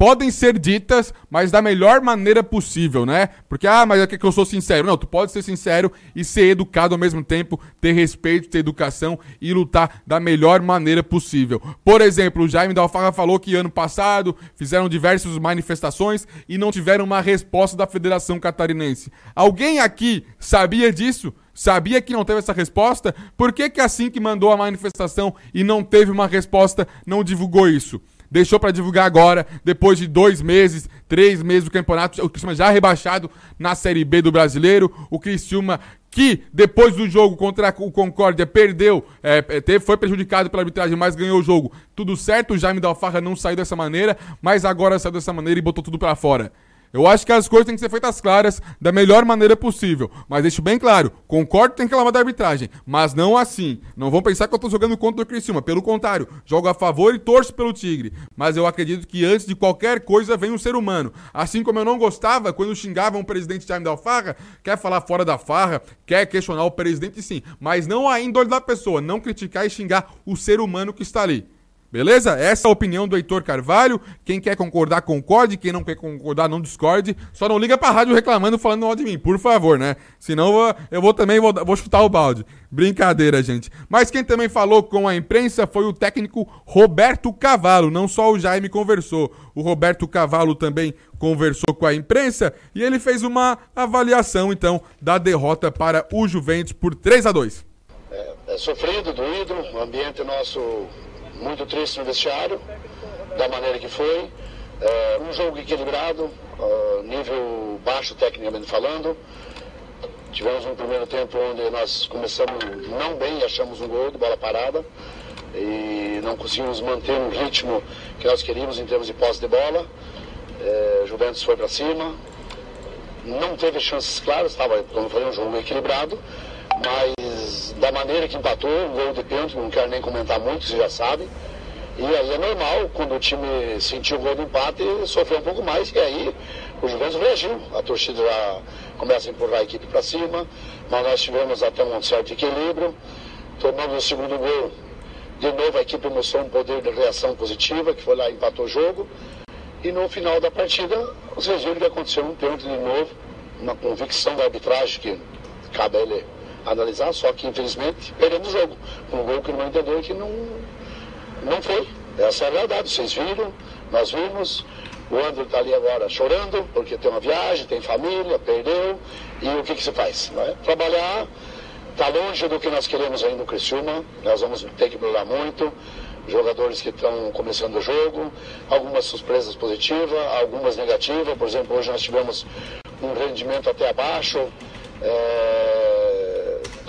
podem ser ditas, mas da melhor maneira possível, né? Porque, ah, mas é que eu sou sincero. Não, tu pode ser sincero e ser educado ao mesmo tempo, ter respeito, ter educação e lutar da melhor maneira possível. Por exemplo, o Jaime Dalfarra falou que ano passado fizeram diversas manifestações e não tiveram uma resposta da Federação Catarinense. Alguém aqui sabia disso? Sabia que não teve essa resposta? Por que, que assim que mandou a manifestação e não teve uma resposta, não divulgou isso? Deixou para divulgar agora, depois de dois meses, três meses do campeonato. O Criciúma já rebaixado na Série B do Brasileiro. O Criciúma que depois do jogo contra o Concórdia perdeu, é, é, foi prejudicado pela arbitragem, mas ganhou o jogo. Tudo certo, o Jaime Dalfarra não saiu dessa maneira, mas agora saiu dessa maneira e botou tudo para fora. Eu acho que as coisas têm que ser feitas claras da melhor maneira possível. Mas deixo bem claro, concordo que tem que reclamar da arbitragem, mas não assim. Não vão pensar que eu tô jogando contra o Criciúma. Pelo contrário, jogo a favor e torço pelo Tigre. Mas eu acredito que antes de qualquer coisa vem um ser humano. Assim como eu não gostava quando xingavam o presidente Jaime da Farra, quer falar fora da farra, quer questionar o presidente sim. Mas não a índole da pessoa, não criticar e xingar o ser humano que está ali. Beleza? Essa é a opinião do Heitor Carvalho. Quem quer concordar, concorde. Quem não quer concordar, não discorde. Só não liga pra rádio reclamando, falando mal de mim, por favor, né? Senão eu vou, também vou, vou chutar o balde. Brincadeira, gente. Mas quem também falou com a imprensa foi o técnico Roberto Cavalo. Não só o Jaime conversou. O Roberto Cavalo também conversou com a imprensa e ele fez uma avaliação, então, da derrota para o Juventus por 3 a 2 é, é sofrido, doído, o ambiente nosso muito triste no vestiário, da maneira que foi. É, um jogo equilibrado, uh, nível baixo tecnicamente falando. Tivemos um primeiro tempo onde nós começamos não bem, achamos um gol de bola parada e não conseguimos manter um ritmo que nós queríamos em termos de posse de bola. É, Juventus foi para cima, não teve chances claras, estava, como eu falei, um jogo equilibrado, mas da maneira que empatou, um gol de pênalti, não quero nem comentar muito, você já sabe. E aí é normal, quando o time sentiu o gol de empate, sofreu um pouco mais, e aí o Juventus reagiu. A torcida já começa a empurrar a equipe para cima, mas nós tivemos até um certo equilíbrio. Tomamos o segundo gol, de novo a equipe mostrou um poder de reação positiva, que foi lá e empatou o jogo. E no final da partida, vocês viram que aconteceu um pênalti de novo, uma convicção da arbitragem que cabe a ele analisar, só que infelizmente perdemos o jogo. Um gol que no meu entender que não, não foi. Essa é a verdade, vocês viram, nós vimos. O André está ali agora chorando, porque tem uma viagem, tem família, perdeu. E o que, que se faz? É? Trabalhar, está longe do que nós queremos aí no Criciúma, nós vamos ter que melhorar muito. Jogadores que estão começando o jogo, algumas surpresas positivas, algumas negativas. Por exemplo, hoje nós tivemos um rendimento até abaixo. É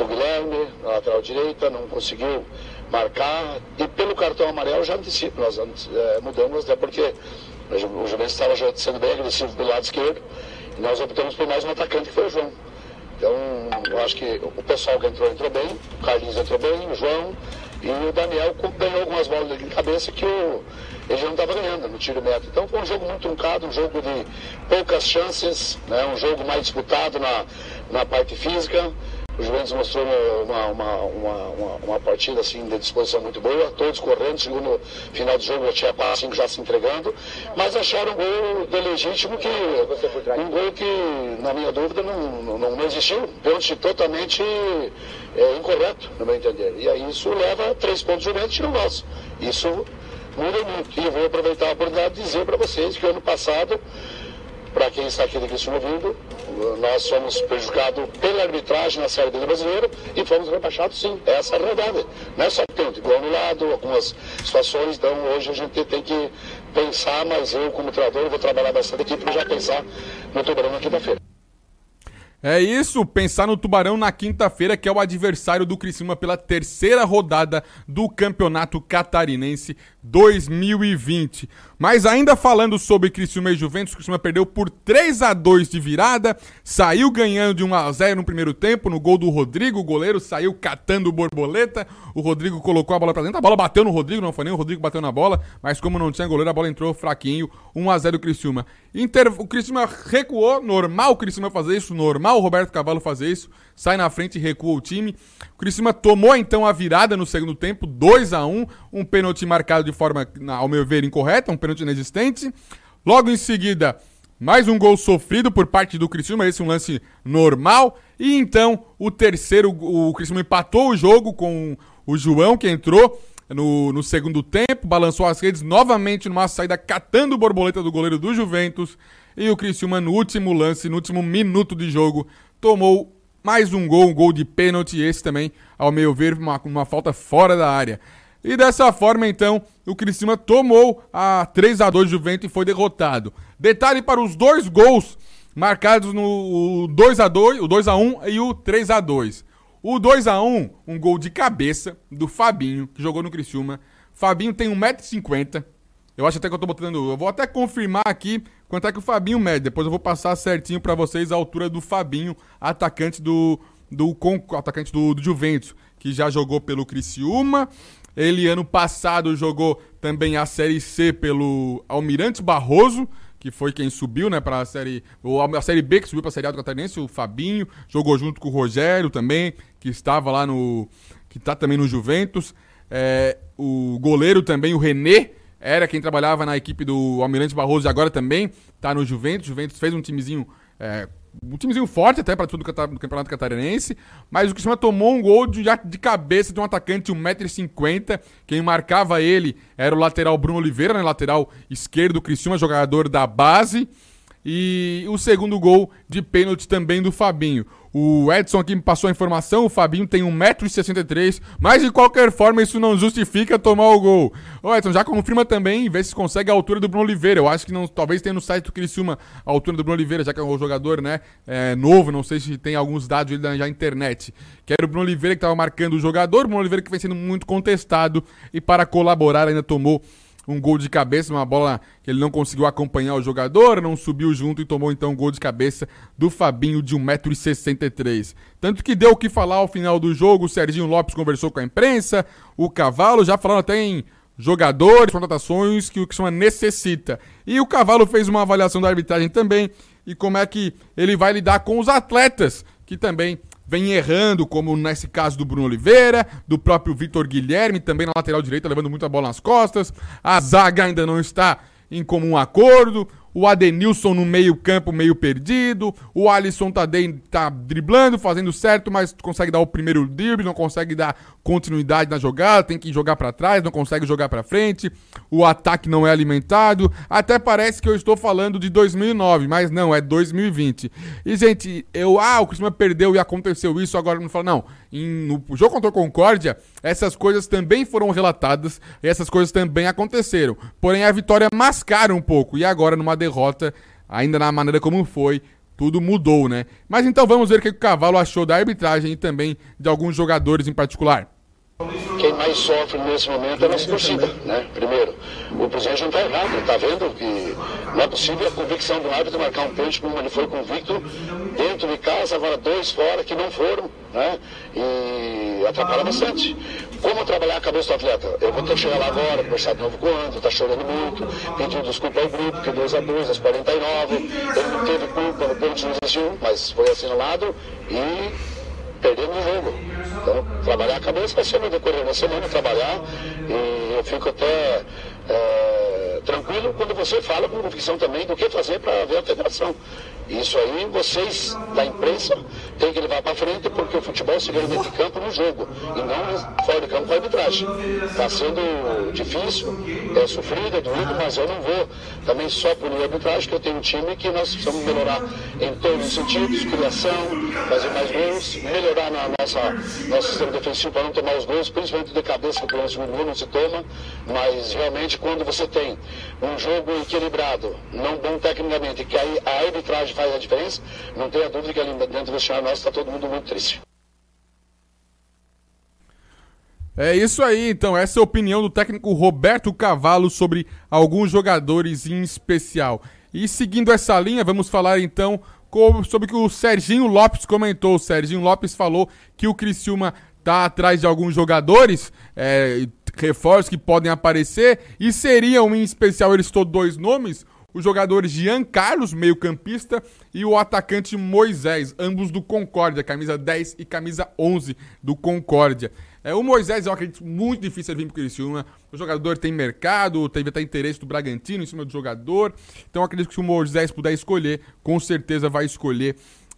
do Guilherme, na lateral direita, não conseguiu marcar. E pelo cartão amarelo já antecipo, nós é, mudamos, até porque o Juventus estava sendo bem agressivo do lado esquerdo. E nós optamos por mais um atacante que foi o João. Então, eu acho que o pessoal que entrou, entrou bem, o Carlinhos entrou bem, o João e o Daniel ganhou algumas bolas de cabeça que o, ele não estava ganhando no tiro médio. Então foi um jogo muito truncado, um jogo de poucas chances, né? um jogo mais disputado na, na parte física. O Juventus mostrou uma, uma, uma, uma, partida assim, de disposição muito boa, todos correndo, segundo final do jogo tinha quase cinco já se entregando, mas acharam um gol de legítimo que. Um gol que, na minha dúvida, não, não, não existiu. Pênalti totalmente é, incorreto, no meu entender. E aí isso leva três pontos Juventus e não nosso. Isso muda muito. E eu vou aproveitar a oportunidade de dizer para vocês que ano passado para quem está aqui de Cristiano ouvindo, nós fomos prejudicados pela arbitragem na Série B do Brasileiro e fomos rebaixados sim. Essa é a realidade. Não é só que tem um gol anulado, algumas situações, então hoje a gente tem que pensar, mas eu como treinador vou trabalhar bastante aqui para já pensar no Tubarão na quinta-feira. É isso, pensar no Tubarão na quinta-feira, que é o adversário do Criciúma pela terceira rodada do Campeonato Catarinense 2020. Mas ainda falando sobre Criciúma e Juventus, Criciúma perdeu por 3 a 2 de virada, saiu ganhando de 1 a 0 no primeiro tempo, no gol do Rodrigo, o goleiro saiu catando borboleta, o Rodrigo colocou a bola pra dentro, a bola bateu no Rodrigo, não foi nem o Rodrigo bateu na bola, mas como não tinha goleiro, a bola entrou fraquinho, 1 a 0 Criciúma. Inter... O Criciúma recuou, normal o Criciúma fazer isso, normal o Roberto Cavalo fazer isso, sai na frente e recua o time. O Criciúma tomou então a virada no segundo tempo, 2 a 1 um pênalti marcado de forma, ao meu ver, incorreta, um pênalti inexistente. Logo em seguida, mais um gol sofrido por parte do Criciúma, esse é um lance normal. E então, o terceiro, o Criciúma empatou o jogo com o João, que entrou no, no segundo tempo, balançou as redes novamente numa saída catando borboleta do goleiro do Juventus. E o Criciúma, no último lance, no último minuto de jogo, tomou mais um gol, um gol de pênalti, esse também, ao meu ver, uma, uma falta fora da área. E dessa forma, então, o Criciúma tomou a 3 a 2 Juventus e foi derrotado. Detalhe para os dois gols marcados no 2 a 2, o 2 a 1 e o 3 a 2. O 2 a 1, um gol de cabeça do Fabinho, que jogou no Criciúma. Fabinho tem 1,50m. Eu acho até que eu tô botando, eu vou até confirmar aqui quanto é que o Fabinho mede. Depois eu vou passar certinho para vocês a altura do Fabinho, atacante do do atacante do, do Juventus, que já jogou pelo Criciúma. Ele ano passado jogou também a Série C pelo Almirante Barroso, que foi quem subiu, né, para a série, ou a série B que subiu para a Série A do Catarinense, o Fabinho, jogou junto com o Rogério também, que estava lá no que está também no Juventus. É, o goleiro também, o René, era quem trabalhava na equipe do Almirante Barroso e agora também está no Juventus. Juventus fez um timezinho é, um timezinho forte até para tudo do Campeonato Catarinense, mas o Criciúma tomou um gol de, de cabeça de um atacante de 1,50m. Quem marcava ele era o lateral Bruno Oliveira, né, lateral esquerdo do Criciúma, jogador da base. E o segundo gol de pênalti também do Fabinho. O Edson aqui me passou a informação, o Fabinho tem 1,63m, mas de qualquer forma isso não justifica tomar o gol. Ô Edson, já confirma também vê se consegue a altura do Bruno Oliveira. Eu acho que não, talvez tenha no site do Criciúma a altura do Bruno Oliveira, já que é um jogador, né, é, novo, não sei se tem alguns dados já na internet. Que era o Bruno Oliveira que estava marcando o jogador, o Bruno Oliveira que vem sendo muito contestado e para colaborar ainda tomou um gol de cabeça, uma bola que ele não conseguiu acompanhar o jogador, não subiu junto e tomou então um gol de cabeça do Fabinho de 1,63m. Tanto que deu o que falar ao final do jogo, o Serginho Lopes conversou com a imprensa, o Cavalo já falando até em jogadores, contratações que o que necessita. E o Cavalo fez uma avaliação da arbitragem também e como é que ele vai lidar com os atletas que também vem errando, como nesse caso do Bruno Oliveira, do próprio Vitor Guilherme, também na lateral direita, levando muita bola nas costas. A zaga ainda não está em comum acordo o Adenilson no meio-campo meio perdido, o Alisson tá, tá driblando, fazendo certo, mas consegue dar o primeiro drible, não consegue dar continuidade na jogada, tem que jogar para trás, não consegue jogar para frente, o ataque não é alimentado, até parece que eu estou falando de 2009, mas não, é 2020. E gente, eu, ah, o Criciúma perdeu e aconteceu isso, agora não fala, não, em, no jogo contra o Concórdia, essas coisas também foram relatadas, essas coisas também aconteceram, porém a vitória mascara um pouco, e agora numa derrota, ainda na maneira como foi, tudo mudou, né? Mas então vamos ver o que o Cavalo achou da arbitragem e também de alguns jogadores em particular. Quem mais sofre nesse momento é a nossa torcida, né? Primeiro, o presidente não está errado, está vendo que não é possível a convicção do árbitro marcar um pênalti como ele foi convicto dentro de casa, agora dois fora que não foram, né? E atrapalha bastante. Como trabalhar a cabeça do atleta? Eu vou ter que chegar lá agora, conversar de novo com o André, tá chorando muito, pedindo desculpa ao grupo, que 2 a 2 às 49, ele não teve culpa no pênalti não existiu, mas foi assinalado e perdemos o jogo. Então, trabalhar a cabeça vai ser no decorrer da semana, trabalhar, e eu fico até é, tranquilo quando você fala com convicção também do que fazer para ver a federação. Isso aí vocês da imprensa têm que levar para frente porque o futebol se ganha dentro de campo no jogo e não fora de campo com a arbitragem. Está sendo difícil, é sofrido, é doído, mas eu não vou também só punir a arbitragem, que eu tenho um time que nós precisamos melhorar em todos os sentidos, criação, fazer mais gols, melhorar na nossa nosso sistema defensivo para não tomar os gols, principalmente de cabeça, que o segundo gol não se toma, mas realmente quando você tem um jogo equilibrado, não bom tecnicamente, que aí a arbitragem faz a diferença, não tenha dúvida que ali dentro do vestiário nosso está todo mundo muito triste. É isso aí, então. Essa é a opinião do técnico Roberto Cavalo sobre alguns jogadores em especial. E seguindo essa linha, vamos falar então sobre o que o Serginho Lopes comentou. O Serginho Lopes falou que o Criciúma tá atrás de alguns jogadores, é, reforços que podem aparecer, e seriam em especial, eles todos dois nomes, os jogadores Jean Carlos, meio-campista, e o atacante Moisés, ambos do Concórdia, camisa 10 e camisa 11 do Concórdia. É, o Moisés eu acredito muito difícil ele vir pro Criciúma. O jogador tem mercado, teve até interesse do Bragantino em cima do jogador. Então acredito que se o Moisés puder escolher, com certeza vai escolher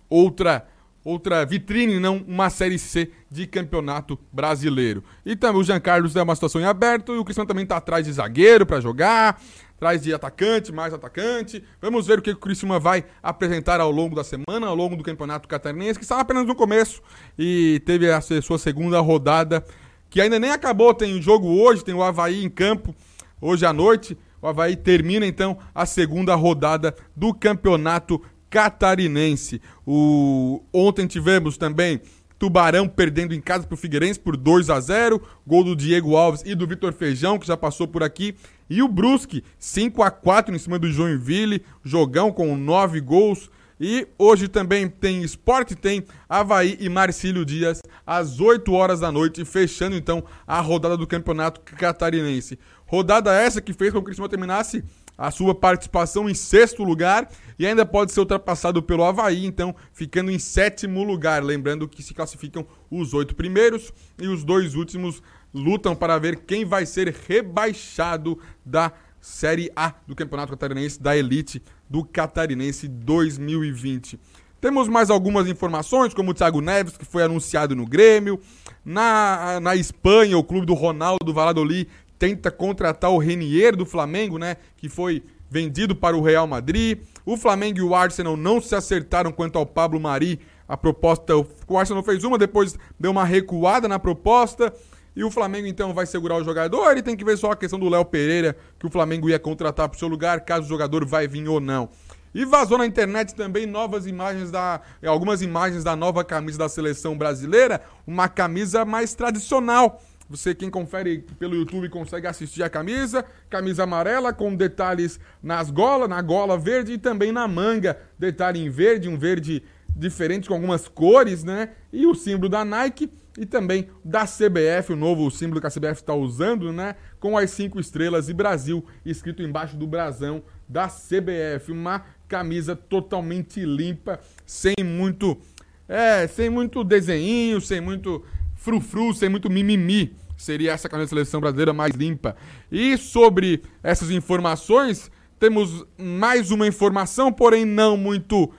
outra outra vitrine, não uma Série C de campeonato brasileiro. E também o Jean Carlos é uma situação em aberto e o Cristiano também está atrás de zagueiro para jogar, atrás de atacante, mais atacante. Vamos ver o que o Criciúma vai apresentar ao longo da semana, ao longo do campeonato catarinense, que estava apenas no começo e teve a sua segunda rodada, que ainda nem acabou. Tem jogo hoje, tem o Havaí em campo hoje à noite. O Havaí termina então a segunda rodada do campeonato catarinense. O... Ontem tivemos também Tubarão perdendo em casa para o Figueirense por 2 a 0 Gol do Diego Alves e do Vitor Feijão, que já passou por aqui. E o Brusque, 5 a 4 em cima do Joinville. Jogão com 9 gols. E hoje também tem esporte, tem Havaí e Marcílio Dias às 8 horas da noite, fechando então a rodada do Campeonato Catarinense. Rodada essa que fez com que o Criciúma terminasse a sua participação em sexto lugar e ainda pode ser ultrapassado pelo Havaí, então ficando em sétimo lugar. Lembrando que se classificam os oito primeiros e os dois últimos lutam para ver quem vai ser rebaixado da Série A do Campeonato Catarinense, da Elite do Catarinense 2020. Temos mais algumas informações, como o Thiago Neves, que foi anunciado no Grêmio. Na, na Espanha, o clube do Ronaldo Valladolid tenta contratar o Renier do Flamengo, né? Que foi vendido para o Real Madrid. O Flamengo e o Arsenal não se acertaram quanto ao Pablo Mari. A proposta, o Arsenal fez uma, depois deu uma recuada na proposta. E o Flamengo então vai segurar o jogador e tem que ver só a questão do Léo Pereira, que o Flamengo ia contratar para o seu lugar, caso o jogador vai vir ou não. E vazou na internet também novas imagens da. algumas imagens da nova camisa da seleção brasileira, uma camisa mais tradicional você, quem confere pelo YouTube, consegue assistir a camisa. Camisa amarela com detalhes nas golas, na gola verde e também na manga. Detalhe em verde, um verde diferente com algumas cores, né? E o símbolo da Nike e também da CBF, o novo símbolo que a CBF está usando, né? Com as cinco estrelas e Brasil escrito embaixo do brasão da CBF. Uma camisa totalmente limpa, sem muito. É, sem muito desenho, sem muito frufru, sem muito mimimi seria essa camisa da seleção brasileira mais limpa. E sobre essas informações, temos mais uma informação, porém não muito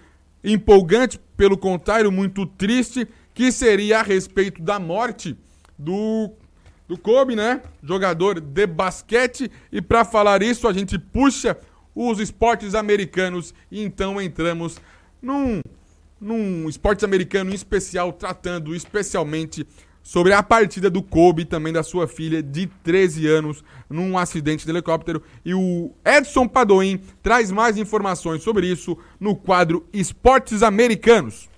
empolgante, pelo contrário, muito triste, que seria a respeito da morte do do Kobe, né? Jogador de basquete. E para falar isso, a gente puxa os esportes americanos e então entramos num num esporte americano em especial, tratando especialmente sobre a partida do Kobe também da sua filha de 13 anos num acidente de helicóptero. E o Edson Padoim traz mais informações sobre isso no quadro Esportes Americanos.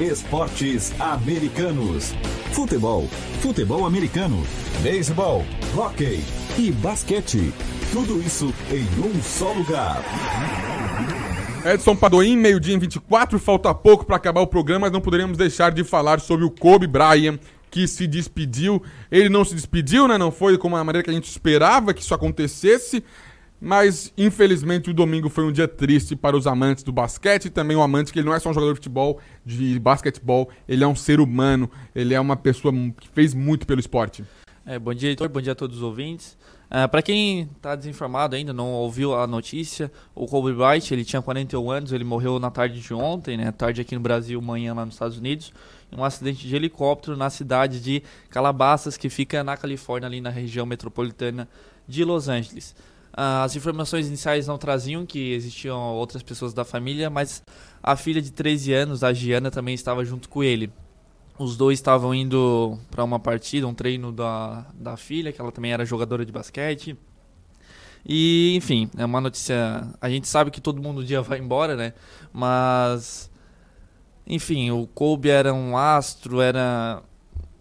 Esportes Americanos. Futebol, futebol americano, beisebol, hockey e basquete. Tudo isso em um só lugar. Edson Padoim, meio-dia em 24, falta pouco para acabar o programa, mas não poderíamos deixar de falar sobre o Kobe Bryant, que se despediu. Ele não se despediu, né? Não foi como a maneira que a gente esperava que isso acontecesse. Mas, infelizmente, o domingo foi um dia triste para os amantes do basquete e também o amante que ele não é só um jogador de futebol, de basquetebol, ele é um ser humano, ele é uma pessoa que fez muito pelo esporte. É, bom dia, Heitor, bom dia a todos os ouvintes. Uh, para quem está desinformado ainda, não ouviu a notícia, o Kobe Bryant, ele tinha 41 anos, ele morreu na tarde de ontem, né, tarde aqui no Brasil, manhã lá nos Estados Unidos, em um acidente de helicóptero na cidade de Calabasas, que fica na Califórnia, ali na região metropolitana de Los Angeles. Uh, as informações iniciais não traziam que existiam outras pessoas da família, mas a filha de 13 anos, a Giana, também estava junto com ele. Os dois estavam indo para uma partida, um treino da, da filha, que ela também era jogadora de basquete. E, enfim, é uma notícia. A gente sabe que todo mundo um dia vai embora, né? Mas. Enfim, o Kobe era um astro, era,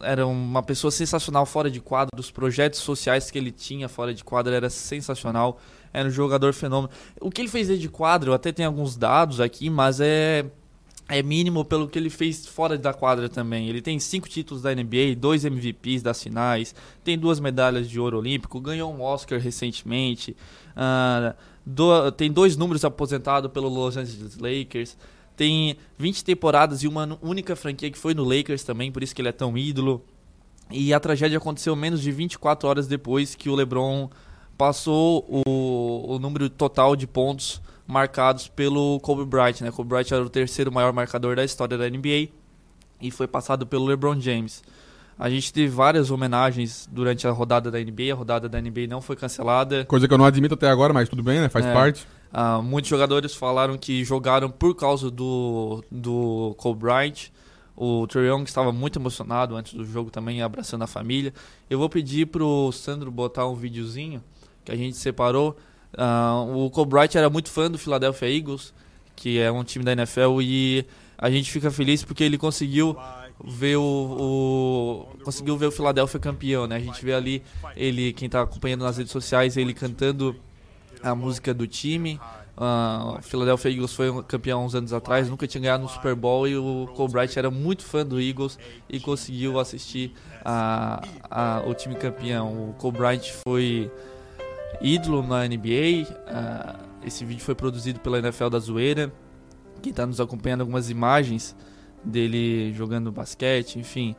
era uma pessoa sensacional fora de quadro. Os projetos sociais que ele tinha fora de quadro era sensacional. Era um jogador fenômeno. O que ele fez dentro de quadro, eu até tenho alguns dados aqui, mas é é mínimo pelo que ele fez fora da quadra também. Ele tem cinco títulos da NBA, dois MVPs das finais, tem duas medalhas de ouro olímpico, ganhou um Oscar recentemente, uh, do, tem dois números aposentados pelo Los Angeles Lakers, tem 20 temporadas e uma única franquia que foi no Lakers também, por isso que ele é tão ídolo. E a tragédia aconteceu menos de 24 horas depois que o LeBron passou o, o número total de pontos marcados pelo Kobe Bryant. Né? Kobe Bryant era o terceiro maior marcador da história da NBA e foi passado pelo LeBron James. A gente teve várias homenagens durante a rodada da NBA. A rodada da NBA não foi cancelada. Coisa que eu não admito até agora, mas tudo bem, né? Faz é, parte. Uh, muitos jogadores falaram que jogaram por causa do, do Kobe Bryant. O Trae Young estava muito emocionado antes do jogo também, abraçando a família. Eu vou pedir pro Sandro botar um videozinho que a gente separou Uh, o Bryant era muito fã do Philadelphia Eagles, que é um time da NFL, e a gente fica feliz porque ele conseguiu ver o, o, conseguiu ver o Philadelphia campeão, né? A gente vê ali ele, quem está acompanhando nas redes sociais, ele cantando a música do time. Uh, o Philadelphia Eagles foi campeão uns anos atrás, nunca tinha ganhado no Super Bowl e o Bryant era muito fã do Eagles e conseguiu assistir a, a, o time campeão. O Bryant foi ídolo na NBA. Ah, esse vídeo foi produzido pela NFL da Zoeira. Quem está nos acompanhando algumas imagens dele jogando basquete, enfim.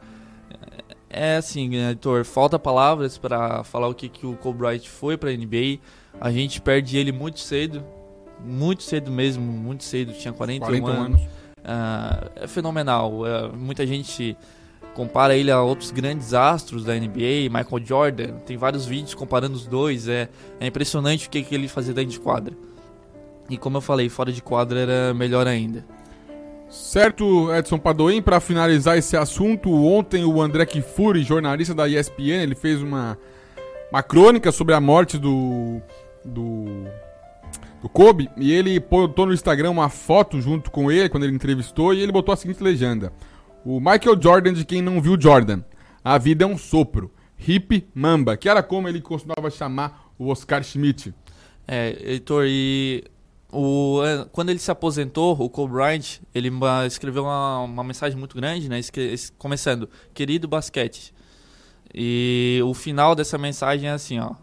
É assim, editor, falta palavras para falar o que, que o Kobe Bryant foi para a NBA. A gente perde ele muito cedo, muito cedo mesmo, muito cedo, tinha 41 40 anos. anos. Uh, é fenomenal. Uh, muita gente compara ele a outros grandes astros da NBA, Michael Jordan, tem vários vídeos comparando os dois, é, é impressionante o que, que ele fazia dentro de quadra. E como eu falei, fora de quadra era melhor ainda. Certo, Edson Padoim, para finalizar esse assunto, ontem o André Kifuri, jornalista da ESPN, ele fez uma, uma crônica sobre a morte do, do, do Kobe, e ele botou no Instagram uma foto junto com ele, quando ele entrevistou, e ele botou a seguinte legenda... O Michael Jordan, de quem não viu Jordan. A vida é um sopro. Hip Mamba, que era como ele costumava chamar o Oscar Schmidt. É, Heitor, e o, é, quando ele se aposentou, o Kobe Bryant, ele escreveu uma, uma mensagem muito grande, né? Começando, querido basquete. E o final dessa mensagem é assim, ó.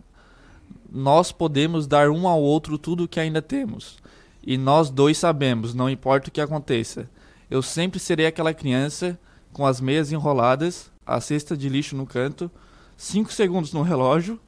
Nós podemos dar um ao outro tudo o que ainda temos. E nós dois sabemos, não importa o que aconteça. Eu sempre serei aquela criança com as meias enroladas, a cesta de lixo no canto, cinco segundos no relógio,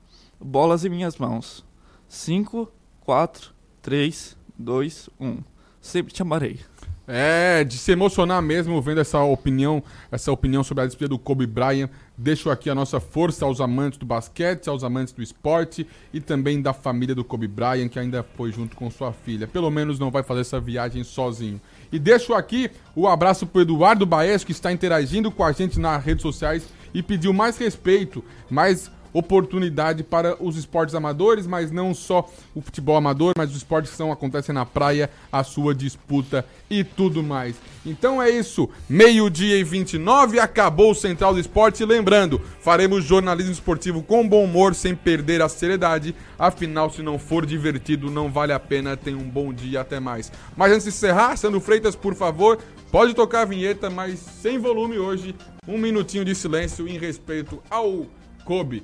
bolas em minhas mãos. Cinco, quatro, três, dois, um. Sempre te amarei. É, de se emocionar mesmo vendo essa opinião, essa opinião sobre a despedida do Kobe Bryant. Deixo aqui a nossa força aos amantes do basquete, aos amantes do esporte e também da família do Kobe Bryant, que ainda foi junto com sua filha. Pelo menos não vai fazer essa viagem sozinho. E deixo aqui o abraço pro Eduardo Baez, que está interagindo com a gente nas redes sociais e pediu mais respeito, mais oportunidade para os esportes amadores, mas não só o futebol amador, mas os esportes que são, acontecem na praia, a sua disputa e tudo mais. Então é isso, meio-dia e 29, acabou o Central do Esporte. Lembrando, faremos jornalismo esportivo com bom humor, sem perder a seriedade. Afinal, se não for divertido, não vale a pena. Tenha um bom dia, até mais. Mas antes de encerrar, Sandro Freitas, por favor, pode tocar a vinheta, mas sem volume hoje. Um minutinho de silêncio em respeito ao Kobe.